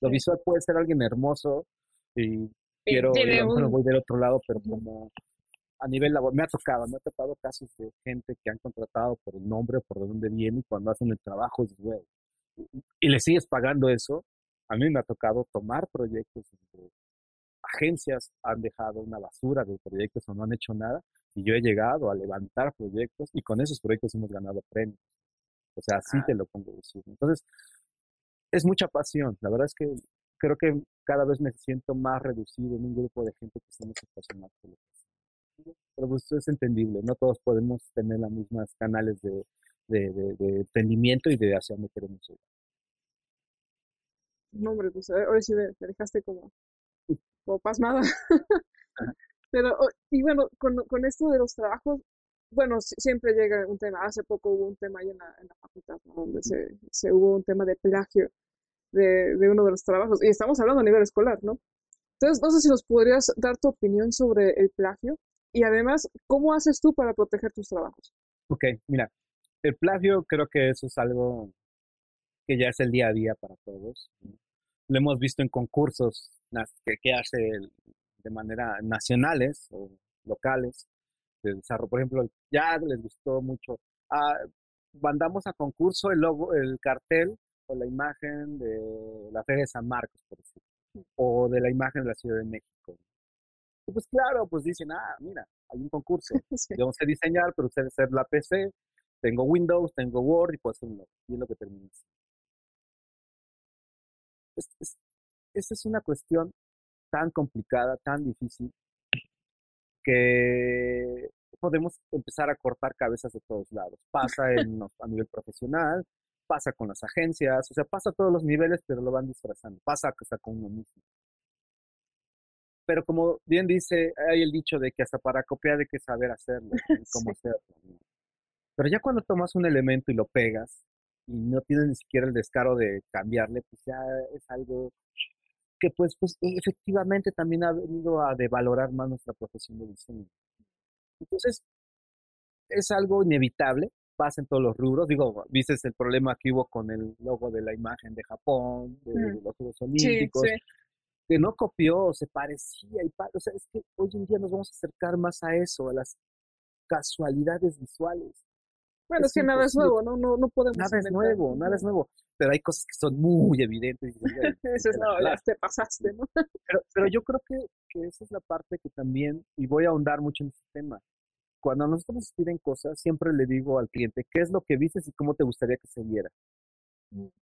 Lo visual puede ser alguien hermoso y quiero, no voy del otro lado, pero como a nivel laboral, me ha tocado, me ha tocado casos de gente que han contratado por el nombre o por de dónde viene y cuando hacen el trabajo es bueno. Y le sigues pagando eso. A mí me ha tocado tomar proyectos de agencias han dejado una basura de proyectos o no han hecho nada y yo he llegado a levantar proyectos y con esos proyectos hemos ganado premios. O sea, así te lo pongo decir. Entonces, es mucha pasión. La verdad es que creo que cada vez me siento más reducido en un grupo de gente que somos apasionados por lo que Pero pues es entendible, no todos podemos tener las mismas canales de, de, de, entendimiento y de hacia dónde queremos ir. No, hombre, pues ahora sí me dejaste como, como pasmada. Pero, y bueno, con, con esto de los trabajos, bueno, siempre llega un tema. Hace poco hubo un tema ahí en la, en la facultad, donde se, se, hubo un tema de plagio de, de, uno de los trabajos. Y estamos hablando a nivel escolar, ¿no? Entonces, no sé si nos podrías dar tu opinión sobre el plagio y además, ¿cómo haces tú para proteger tus trabajos? Ok, mira, el plagio creo que eso es algo que ya es el día a día para todos. Lo hemos visto en concursos que, que hace de manera nacionales o locales de desarrollo. Por ejemplo, ya les gustó mucho. Ah, mandamos a concurso el logo, el cartel o la imagen de la Feria de San Marcos, por decirlo, o de la imagen de la Ciudad de México. Y pues claro, pues dicen, ah, mira, hay un concurso. Yo sé diseñar, pero sé hacer la PC, tengo Windows, tengo Word y pues un Y es lo que termina. esta es una cuestión tan complicada, tan difícil, que podemos empezar a cortar cabezas de todos lados. Pasa en, a nivel profesional, pasa con las agencias, o sea, pasa a todos los niveles, pero lo van disfrazando, pasa hasta con uno mismo. Pero como bien dice, hay el dicho de que hasta para copiar hay que saber hacerlo, cómo hacerlo. Pero ya cuando tomas un elemento y lo pegas y no tienes ni siquiera el descaro de cambiarle, pues ya es algo que pues, pues efectivamente también ha venido a devalorar más nuestra profesión de diseño. Entonces, es algo inevitable, pasa en todos los rubros. Digo, viste el problema que hubo con el logo de la imagen de Japón, de, mm. los Juegos Olímpicos, que no copió, se parecía y o sea, es que hoy en día nos vamos a acercar más a eso, a las casualidades visuales. Bueno, es, que nada es nuevo, ¿no? No, no podemos. Nada es nuevo, nada es nuevo pero hay cosas que son muy evidentes. Eso es, no, ya te pasaste, ¿no? pero, pero yo creo que, que, esa es la parte que también, y voy a ahondar mucho en este tema, cuando a nosotros nos piden cosas, siempre le digo al cliente, ¿qué es lo que dices y cómo te gustaría que se viera?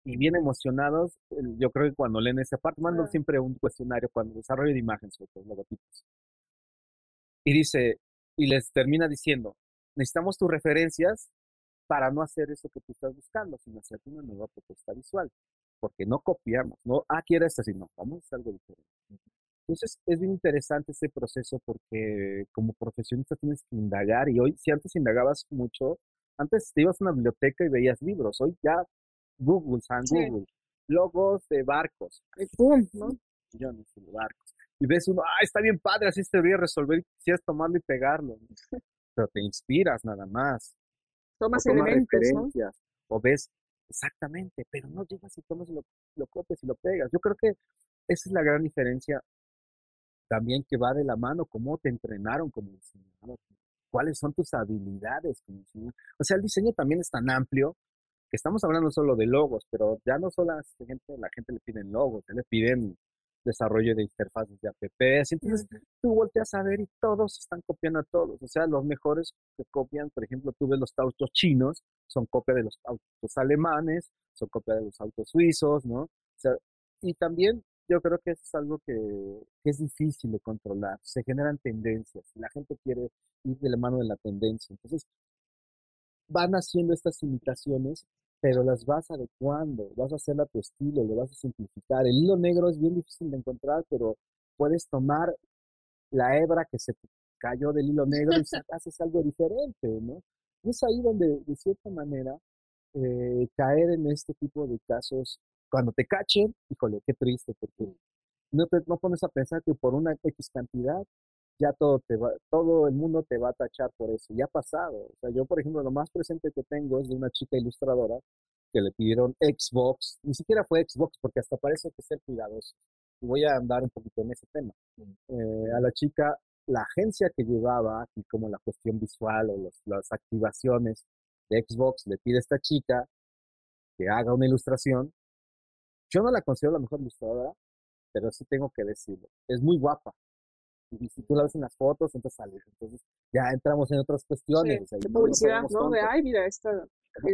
Y bien emocionados, yo creo que cuando leen esa parte, mando siempre un cuestionario cuando desarrollo de imágenes, sobre todo logotipos. Y dice, y les termina diciendo, necesitamos tus referencias para no hacer eso que tú estás buscando, sino hacer una nueva propuesta visual. Porque no copiamos, no, ah, quiero esta, sino vamos a hacer algo diferente. Entonces, es bien interesante este proceso porque como profesionista tienes que indagar y hoy, si antes indagabas mucho, antes te ibas a una biblioteca y veías libros, hoy ya Google, San Google, logos de barcos, ¡pum! ¿no? Millones de barcos. Y ves uno, ah, está bien padre, así te debería resolver, quisieras tomarlo y pegarlo. Pero te inspiras nada más tomas elementos, o ves Exactamente, pero no llegas y tomas y lo, lo copias y lo pegas. Yo creo que esa es la gran diferencia también que va de la mano, cómo te entrenaron como diseñador, cuáles son tus habilidades como diseñador. O sea, el diseño también es tan amplio que estamos hablando solo de logos, pero ya no solo a la gente, la gente le piden logos, le piden desarrollo de interfaces de apps. Entonces tú volteas a ver y todos están copiando a todos. O sea, los mejores que copian, por ejemplo, tú ves los autos chinos, son copia de los autos alemanes, son copia de los autos suizos, ¿no? O sea, y también yo creo que eso es algo que, que, es difícil de controlar. Se generan tendencias y la gente quiere ir de la mano de la tendencia. Entonces, van haciendo estas imitaciones pero las vas adecuando, vas a hacerla a tu estilo, lo vas a simplificar. El hilo negro es bien difícil de encontrar, pero puedes tomar la hebra que se cayó del hilo negro y haces algo diferente, ¿no? Y es ahí donde, de cierta manera, eh, caer en este tipo de casos, cuando te cachen, híjole, qué triste, porque no te no pones a pensar que por una X cantidad ya todo te va, todo el mundo te va a tachar por eso. Ya ha pasado. O sea, yo, por ejemplo, lo más presente que tengo es de una chica ilustradora que le pidieron Xbox. Ni siquiera fue Xbox, porque hasta parece que ser cuidadoso. Y voy a andar un poquito en ese tema. Eh, a la chica, la agencia que llevaba aquí como la cuestión visual o las activaciones de Xbox le pide a esta chica que haga una ilustración. Yo no la considero la mejor ilustradora, pero sí tengo que decirlo. Es muy guapa y si tú la ves en las fotos, entonces sales. Entonces ya entramos en otras cuestiones. de publicidad, ¿no? De, ay, mira, esta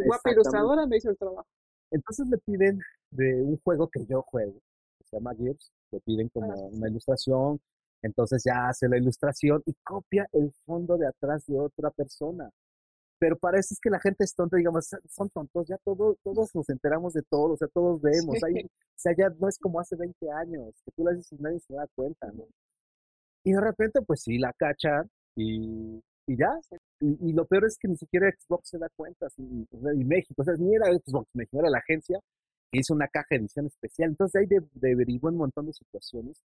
guapa ilustradora me hizo el trabajo. Entonces le piden de un juego que yo juego, que se llama Gears, le piden como ah, una ilustración, entonces ya hace la ilustración y copia el fondo de atrás de otra persona. Pero parece que la gente es tonta, digamos, son tontos, ya todos, todos nos enteramos de todo, o sea, todos vemos. Ahí, o sea, ya no es como hace 20 años, que tú la dices y nadie se da cuenta, ¿no? Y de repente, pues sí, la cachan y, y ya. Y, lo peor es que ni siquiera Xbox se da cuenta. y México, o sea, ni era Xbox México, era la agencia que hizo una caja de edición especial. Entonces ahí derivó un montón de situaciones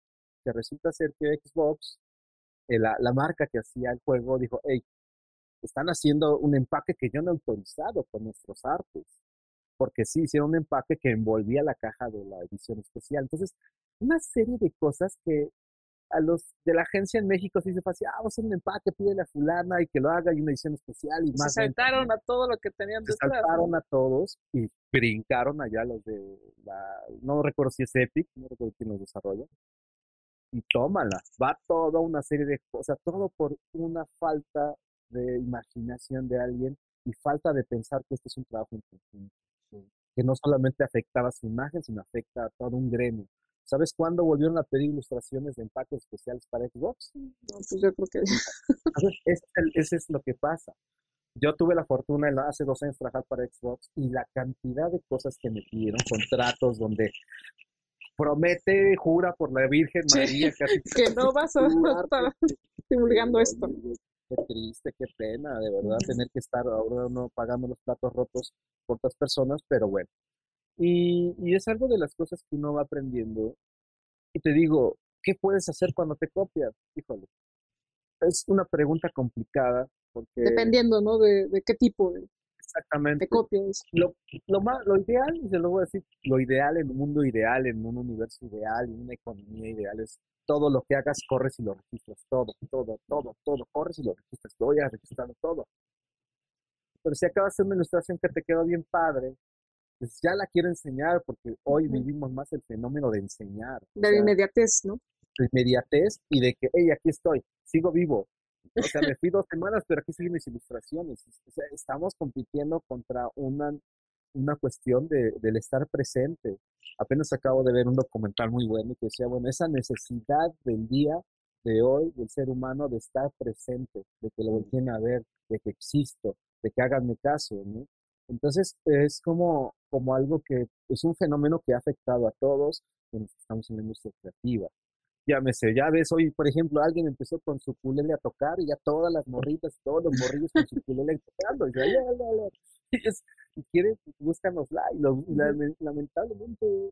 que resulta ser que Xbox, eh, la, la marca que hacía el juego, dijo, hey, están haciendo un empaque que yo no he autorizado con nuestros artes. Porque sí, hicieron un empaque que envolvía la caja de la edición especial. Entonces, una serie de cosas que a los de la agencia en México se dice fácil, ah, vamos a un empaque, pide a fulana y que lo haga y una edición especial y más. Se saltaron a todo lo que tenían Se saltaron a todos y brincaron allá los de la, no recuerdo si es Epic, no recuerdo quién los desarrolla. Y tómala, va toda una serie de cosas, todo por una falta de imaginación de alguien y falta de pensar que este es un trabajo en que no solamente afectaba su imagen, sino afecta a todo un gremio. ¿Sabes cuándo volvieron a pedir ilustraciones de empaques especiales para Xbox? No, pues yo creo que... Ese es lo que pasa. Yo tuve la fortuna hace dos años trabajar para Xbox y la cantidad de cosas que me pidieron, contratos donde promete, jura por la Virgen María que no vas a estar divulgando esto. Qué triste, qué pena, de verdad, tener que estar ahora uno pagando los platos rotos por otras personas, pero bueno, y, y es algo de las cosas que uno va aprendiendo. Y te digo, ¿qué puedes hacer cuando te copias? Híjole. Es una pregunta complicada porque... Dependiendo, ¿no? De, de qué tipo de, Exactamente. Te copias. Lo, lo, más, lo ideal, y se lo voy a decir, lo ideal en un mundo ideal, en un universo ideal, en una economía ideal, es todo lo que hagas, corres y lo registras. Todo, todo, todo, todo. Corres y lo registras. Voy a registrar todo. Pero si acabas de hacer una ilustración que te quedó bien padre, pues ya la quiero enseñar porque hoy vivimos más el fenómeno de enseñar. De la inmediatez, ¿no? De inmediatez y de que, hey, aquí estoy, sigo vivo. O sea, me fui dos semanas, pero aquí siguen mis ilustraciones. O sea, estamos compitiendo contra una, una cuestión de, del estar presente. Apenas acabo de ver un documental muy bueno que decía, bueno, esa necesidad del día de hoy del ser humano de estar presente, de que lo volteen a ver, de que existo, de que hagan caso, ¿no? Entonces es como, como algo que es un fenómeno que ha afectado a todos quienes estamos en la industria creativa. Llámese, ya ves, hoy, por ejemplo, alguien empezó con su culele a tocar y ya todas las morritas, todos los morrillos con su culele tocando. Y, ya, ya, ya, y quieren, buscan los likes. lamentablemente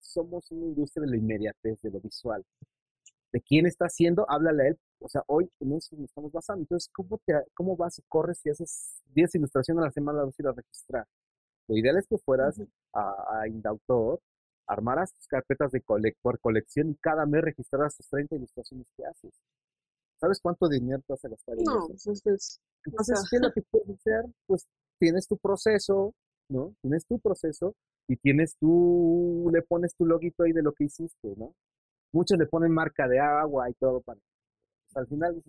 somos una industria de la inmediatez, de lo visual de quién está haciendo, háblale a él. O sea, hoy en eso nos estamos basando. Entonces, ¿cómo, te, cómo vas y corres y haces 10 ilustraciones a la semana, vas a ir a registrar? Lo ideal es que fueras a, a Indautor, armaras tus carpetas de por colección y cada mes registraras tus 30 ilustraciones que haces. ¿Sabes cuánto dinero te vas a gastar en no, eso? Pues, Entonces, ¿qué es lo que puedes hacer? Pues tienes tu proceso, ¿no? Tienes tu proceso y tienes tú, le pones tu loguito ahí de lo que hiciste, ¿no? Muchos le ponen marca de agua y todo para... Al final,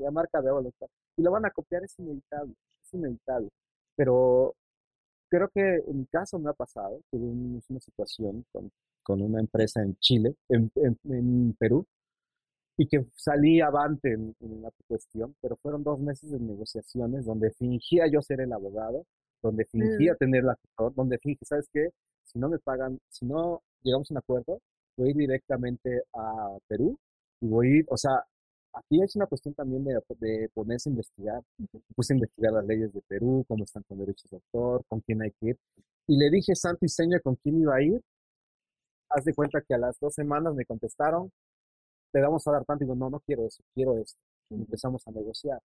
la marca de agua lo está. Y lo van a copiar, es inevitable, es inevitable. Pero creo que en mi caso me ha pasado, tuve una situación con, con una empresa en Chile, en, en, Perú, y que salí avante en, en, la cuestión, pero fueron dos meses de negociaciones donde fingía yo ser el abogado, donde fingía mm. tener la donde fingía, ¿sabes qué? Si no me pagan, si no llegamos a un acuerdo, voy directamente a Perú y voy a ir, o sea, aquí es una cuestión también de, de ponerse a investigar. Puse a investigar las leyes de Perú, cómo están con derechos de autor, con quién hay que ir. Y le dije santo y seña con quién iba a ir. Haz de cuenta que a las dos semanas me contestaron, te damos a dar tanto. Y digo, no, no quiero eso, quiero esto. Y empezamos a negociar.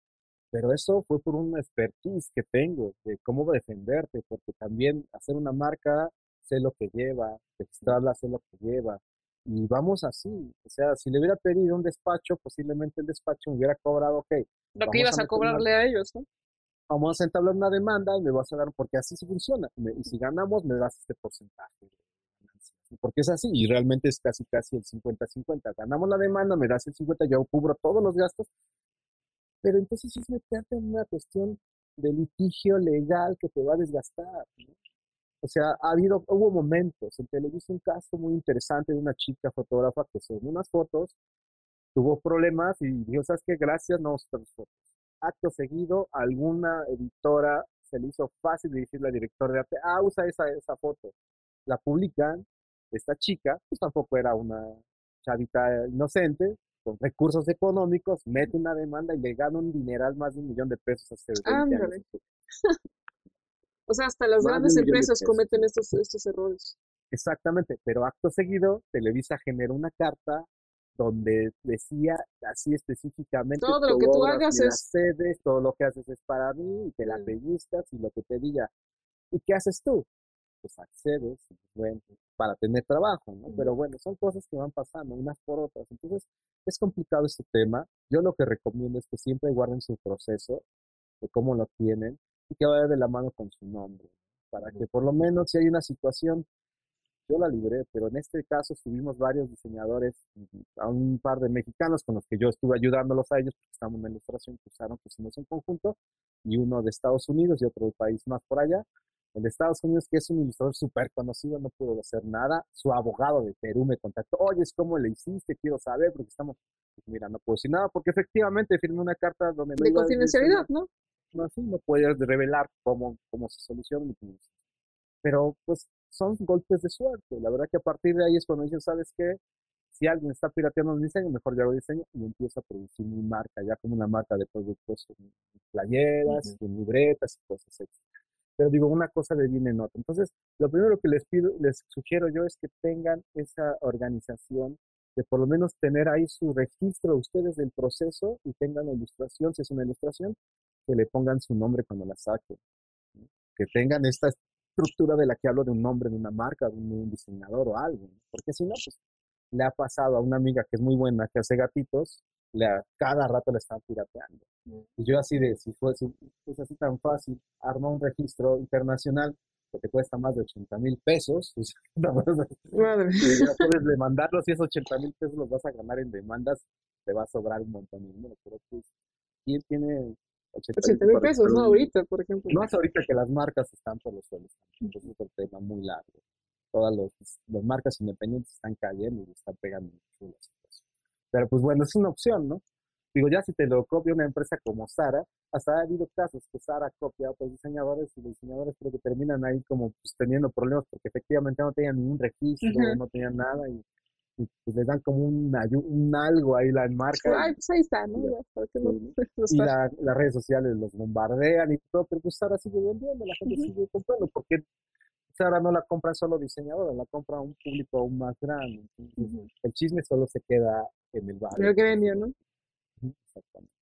Pero eso fue por una expertise que tengo de cómo defenderte, porque también hacer una marca, sé lo que lleva, registrarla, sé lo que lleva, y vamos así. O sea, si le hubiera pedido un despacho, posiblemente el despacho me hubiera cobrado, ok. Lo que ibas a, cobrarle a ellos, ¿no? Vamos a entablar una demanda y me vas a dar, porque así se funciona. Y si ganamos, me das este porcentaje. Porque es así, y realmente es casi casi el 50-50. Ganamos la demanda, me das el 50, yo cubro todos los gastos. Pero entonces es meterte en una cuestión de litigio legal que te va a desgastar. ¿no? O sea, ha habido, hubo momentos, en televisión un caso muy interesante de una chica fotógrafa que según unas fotos tuvo problemas y dijo, ¿sabes qué? Gracias, no otras fotos. Acto seguido, alguna editora se le hizo fácil de decirle al director de arte, ah, usa esa, esa foto. La publican, esta chica, pues tampoco era una chavita inocente, con recursos económicos, mete una demanda y le gana un dineral más de un millón de pesos a este O sea, hasta las grandes empresas cometen estos, estos errores. Exactamente, pero acto seguido, Televisa generó una carta donde decía así específicamente todo lo que tú hagas es sedes, todo lo que haces es para mí, y te la pellizcas y lo que te diga. ¿Y qué haces tú? Pues accedes, bueno, para tener trabajo, ¿no? Pero bueno, son cosas que van pasando unas por otras. Entonces, es complicado este tema. Yo lo que recomiendo es que siempre guarden su proceso de cómo lo tienen que vaya de la mano con su nombre, para que por lo menos si hay una situación, yo la libré, pero en este caso tuvimos varios diseñadores, a un par de mexicanos con los que yo estuve ayudándolos a ellos, porque estamos en la ilustración, que usaron, pusimos en conjunto, y uno de Estados Unidos y otro del país más por allá. El de Estados Unidos, que es un ilustrador súper conocido, no pudo hacer nada. Su abogado de Perú me contactó, oye, ¿cómo le hiciste? Quiero saber, porque estamos, pues mira, no puedo decir nada, porque efectivamente firmé una carta donde... De confidencialidad, ¿no? No así, no revelar cómo, cómo se soluciona. Pero pues son golpes de suerte. La verdad que a partir de ahí es cuando dicen, ¿sabes qué? Si alguien está pirateando un diseño, mejor yo hago diseño y empiezo a producir mi marca, ya como una marca de productos, playeras, libretas y cosas así. Pero digo, una cosa le viene en otra. Entonces, lo primero que les pido, les sugiero yo es que tengan esa organización de por lo menos tener ahí su registro ustedes del proceso y tengan la ilustración, si es una ilustración, que le pongan su nombre cuando la saquen. Que tengan esta estructura de la que hablo de un nombre de una marca, de un, diseñador o algo. Porque si no, pues le ha pasado a una amiga que es muy buena, que hace gatitos, le cada rato le están pirateando. Mm. Y yo así de, si fuese es así tan fácil, arma un registro internacional que te cuesta más de 80 mil pesos, pues, Madre. y ya puedes demandarlos y esos 80 mil pesos los vas a ganar en demandas, te va a sobrar un montón de dinero. Pero pues, ¿quién tiene 80 mil pesos, ¿no? Ahorita, por ejemplo. No es ahorita que las marcas están por los suelos. Es un tema muy largo. Todas las marcas independientes están cayendo y están pegando mucho Pero pues bueno, es una opción, ¿no? Digo, ya si te lo copia una empresa como Sara, hasta ha habido casos que Sara copia a otros diseñadores y los diseñadores creo que terminan ahí como pues, teniendo problemas porque efectivamente no tenían ningún registro, no tenían nada y y pues les dan como un, un algo ahí la marca. Ay, pues ahí está, ¿no? y las redes sociales los bombardean y todo, pero pues Sara sigue vendiendo, la gente sigue comprando, porque Sara no la compra solo diseñadora, la compra un público aún más grande. El chisme solo se queda en el barrio. Creo que vendió, ¿no? Exactamente.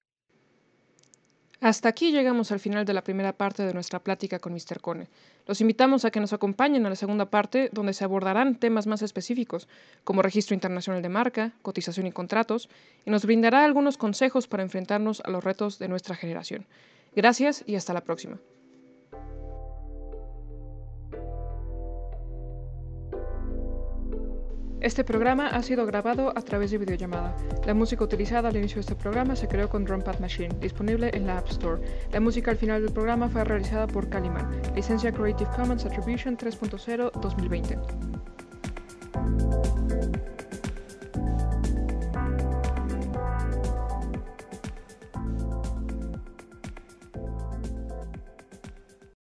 Hasta aquí llegamos al final de la primera parte de nuestra plática con Mr. Cone. Los invitamos a que nos acompañen a la segunda parte, donde se abordarán temas más específicos, como registro internacional de marca, cotización y contratos, y nos brindará algunos consejos para enfrentarnos a los retos de nuestra generación. Gracias y hasta la próxima. Este programa ha sido grabado a través de videollamada. La música utilizada al inicio de este programa se creó con Drumpad Machine, disponible en la App Store. La música al final del programa fue realizada por Caliman, licencia Creative Commons Attribution 3.0 2020.